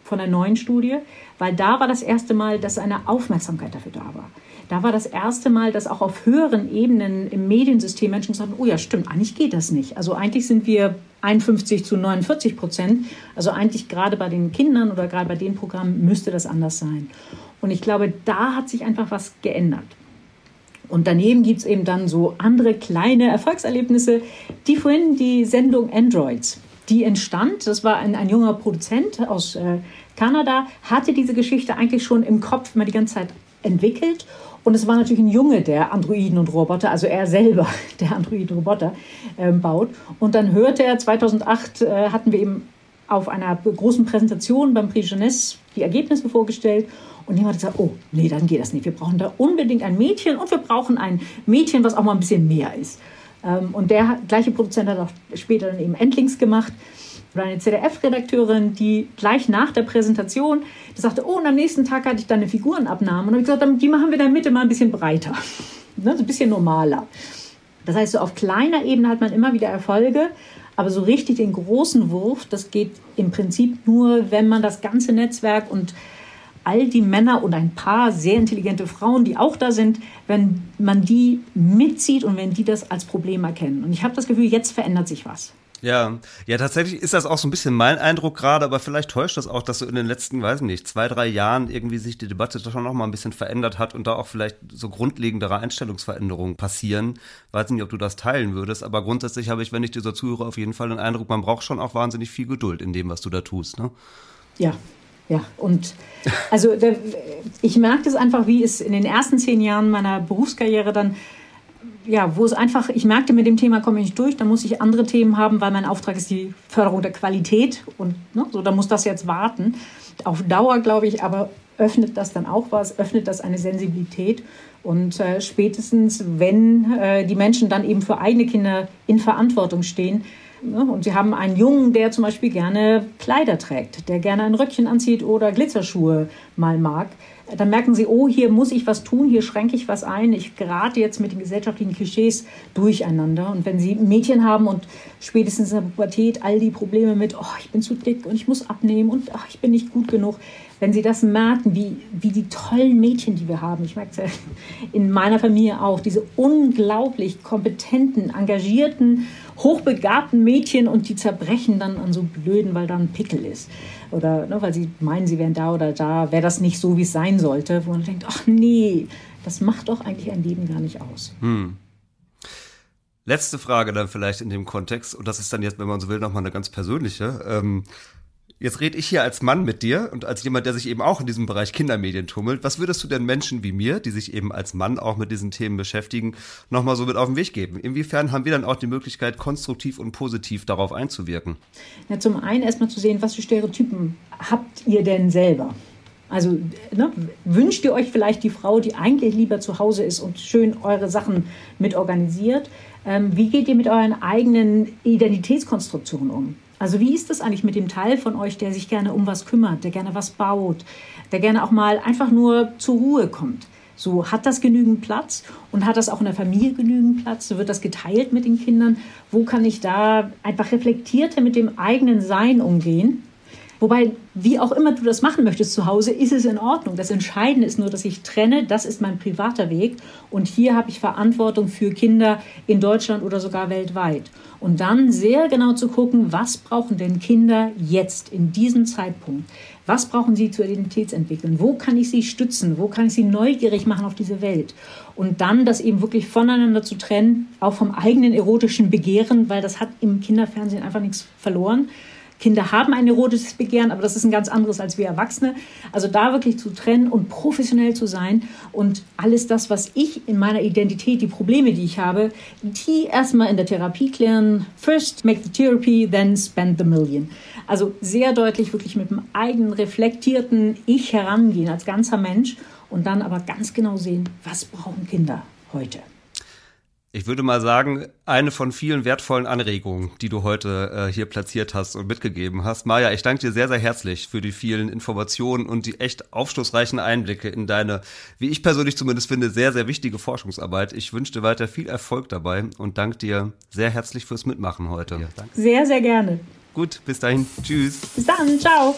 von der neuen Studie, weil da war das erste Mal, dass eine Aufmerksamkeit dafür da war. Da war das erste Mal, dass auch auf höheren Ebenen im Mediensystem Menschen gesagt haben, oh ja, stimmt, eigentlich geht das nicht. Also eigentlich sind wir 51 zu 49 Prozent. Also eigentlich gerade bei den Kindern oder gerade bei den Programmen müsste das anders sein. Und ich glaube, da hat sich einfach was geändert. Und daneben gibt es eben dann so andere kleine Erfolgserlebnisse. Die vorhin die Sendung Androids, die entstand, das war ein, ein junger Produzent aus äh, Kanada, hatte diese Geschichte eigentlich schon im Kopf mal die ganze Zeit entwickelt. Und es war natürlich ein Junge, der Androiden und Roboter, also er selber, der Androiden und Roboter äh, baut. Und dann hörte er, 2008 äh, hatten wir eben auf einer großen Präsentation beim Prix Jeunesse die Ergebnisse vorgestellt. Und jemand hat gesagt, oh, nee, dann geht das nicht. Wir brauchen da unbedingt ein Mädchen und wir brauchen ein Mädchen, was auch mal ein bisschen mehr ist. Ähm, und der gleiche Produzent hat auch später dann eben Endlings gemacht. Oder eine ZDF-Redakteurin, die gleich nach der Präsentation die sagte, oh, und am nächsten Tag hatte ich dann eine Figurenabnahme. Und habe ich gesagt, die machen wir der Mitte mal ein bisschen breiter. Ne, so ein bisschen normaler. Das heißt, so auf kleiner Ebene hat man immer wieder Erfolge, aber so richtig den großen Wurf, das geht im Prinzip nur, wenn man das ganze Netzwerk und all die Männer und ein paar sehr intelligente Frauen, die auch da sind, wenn man die mitzieht und wenn die das als Problem erkennen. Und ich habe das Gefühl, jetzt verändert sich was. Ja, ja, tatsächlich ist das auch so ein bisschen mein Eindruck gerade, aber vielleicht täuscht das auch, dass so in den letzten, weiß ich nicht, zwei, drei Jahren irgendwie sich die Debatte doch schon noch mal ein bisschen verändert hat und da auch vielleicht so grundlegendere Einstellungsveränderungen passieren. Weiß nicht, ob du das teilen würdest, aber grundsätzlich habe ich, wenn ich dir so zuhöre, auf jeden Fall den Eindruck, man braucht schon auch wahnsinnig viel Geduld in dem, was du da tust, ne? Ja, Ja, und also ich merke es einfach, wie es in den ersten zehn Jahren meiner Berufskarriere dann, ja, wo es einfach, ich merkte, mit dem Thema komme ich nicht durch, da muss ich andere Themen haben, weil mein Auftrag ist die Förderung der Qualität und ne, so, da muss das jetzt warten. Auf Dauer, glaube ich, aber öffnet das dann auch was, öffnet das eine Sensibilität. Und äh, spätestens, wenn äh, die Menschen dann eben für eigene Kinder in Verantwortung stehen? Und sie haben einen Jungen, der zum Beispiel gerne Kleider trägt, der gerne ein Röckchen anzieht oder Glitzerschuhe mal mag. Dann merken sie, oh, hier muss ich was tun, hier schränke ich was ein. Ich gerate jetzt mit den gesellschaftlichen Klischees durcheinander. Und wenn sie Mädchen haben und spätestens in der Pubertät all die Probleme mit, oh, ich bin zu dick und ich muss abnehmen und ach, ich bin nicht gut genug, wenn sie das merken, wie, wie die tollen Mädchen, die wir haben, ich merke es ja in meiner Familie auch, diese unglaublich kompetenten, engagierten hochbegabten Mädchen und die zerbrechen dann an so blöden, weil da ein Pickel ist. Oder ne, weil sie meinen, sie wären da oder da, wäre das nicht so, wie es sein sollte, wo man denkt, ach nee, das macht doch eigentlich ein Leben gar nicht aus. Hm. Letzte Frage dann vielleicht in dem Kontext, und das ist dann jetzt, wenn man so will, nochmal eine ganz persönliche. Ähm, Jetzt rede ich hier als Mann mit dir und als jemand, der sich eben auch in diesem Bereich Kindermedien tummelt. Was würdest du denn Menschen wie mir, die sich eben als Mann auch mit diesen Themen beschäftigen, nochmal so mit auf den Weg geben? Inwiefern haben wir dann auch die Möglichkeit, konstruktiv und positiv darauf einzuwirken? Ja, zum einen erstmal zu sehen, was für Stereotypen habt ihr denn selber? Also ne, wünscht ihr euch vielleicht die Frau, die eigentlich lieber zu Hause ist und schön eure Sachen mit organisiert? Ähm, wie geht ihr mit euren eigenen Identitätskonstruktionen um? Also wie ist das eigentlich mit dem Teil von euch, der sich gerne um was kümmert, der gerne was baut, der gerne auch mal einfach nur zur Ruhe kommt? So hat das genügend Platz und hat das auch in der Familie genügend Platz? So wird das geteilt mit den Kindern? Wo kann ich da einfach reflektierter mit dem eigenen Sein umgehen? Wobei, wie auch immer du das machen möchtest zu Hause, ist es in Ordnung. Das Entscheidende ist nur, dass ich trenne, das ist mein privater Weg und hier habe ich Verantwortung für Kinder in Deutschland oder sogar weltweit. Und dann sehr genau zu gucken, was brauchen denn Kinder jetzt in diesem Zeitpunkt? Was brauchen sie zur Identitätsentwicklung? Wo kann ich sie stützen? Wo kann ich sie neugierig machen auf diese Welt? Und dann das eben wirklich voneinander zu trennen, auch vom eigenen erotischen Begehren, weil das hat im Kinderfernsehen einfach nichts verloren Kinder haben ein erotisches Begehren, aber das ist ein ganz anderes als wir Erwachsene. Also da wirklich zu trennen und professionell zu sein und alles das, was ich in meiner Identität, die Probleme, die ich habe, die erstmal in der Therapie klären. First make the therapy, then spend the million. Also sehr deutlich wirklich mit dem eigenen reflektierten Ich herangehen als ganzer Mensch und dann aber ganz genau sehen, was brauchen Kinder heute ich würde mal sagen, eine von vielen wertvollen Anregungen, die du heute äh, hier platziert hast und mitgegeben hast. Maja, ich danke dir sehr, sehr herzlich für die vielen Informationen und die echt aufschlussreichen Einblicke in deine, wie ich persönlich zumindest finde, sehr, sehr wichtige Forschungsarbeit. Ich wünsche dir weiter viel Erfolg dabei und danke dir sehr herzlich fürs Mitmachen heute. Ja, sehr, sehr gerne. Gut, bis dahin. Tschüss. Bis dann. Ciao.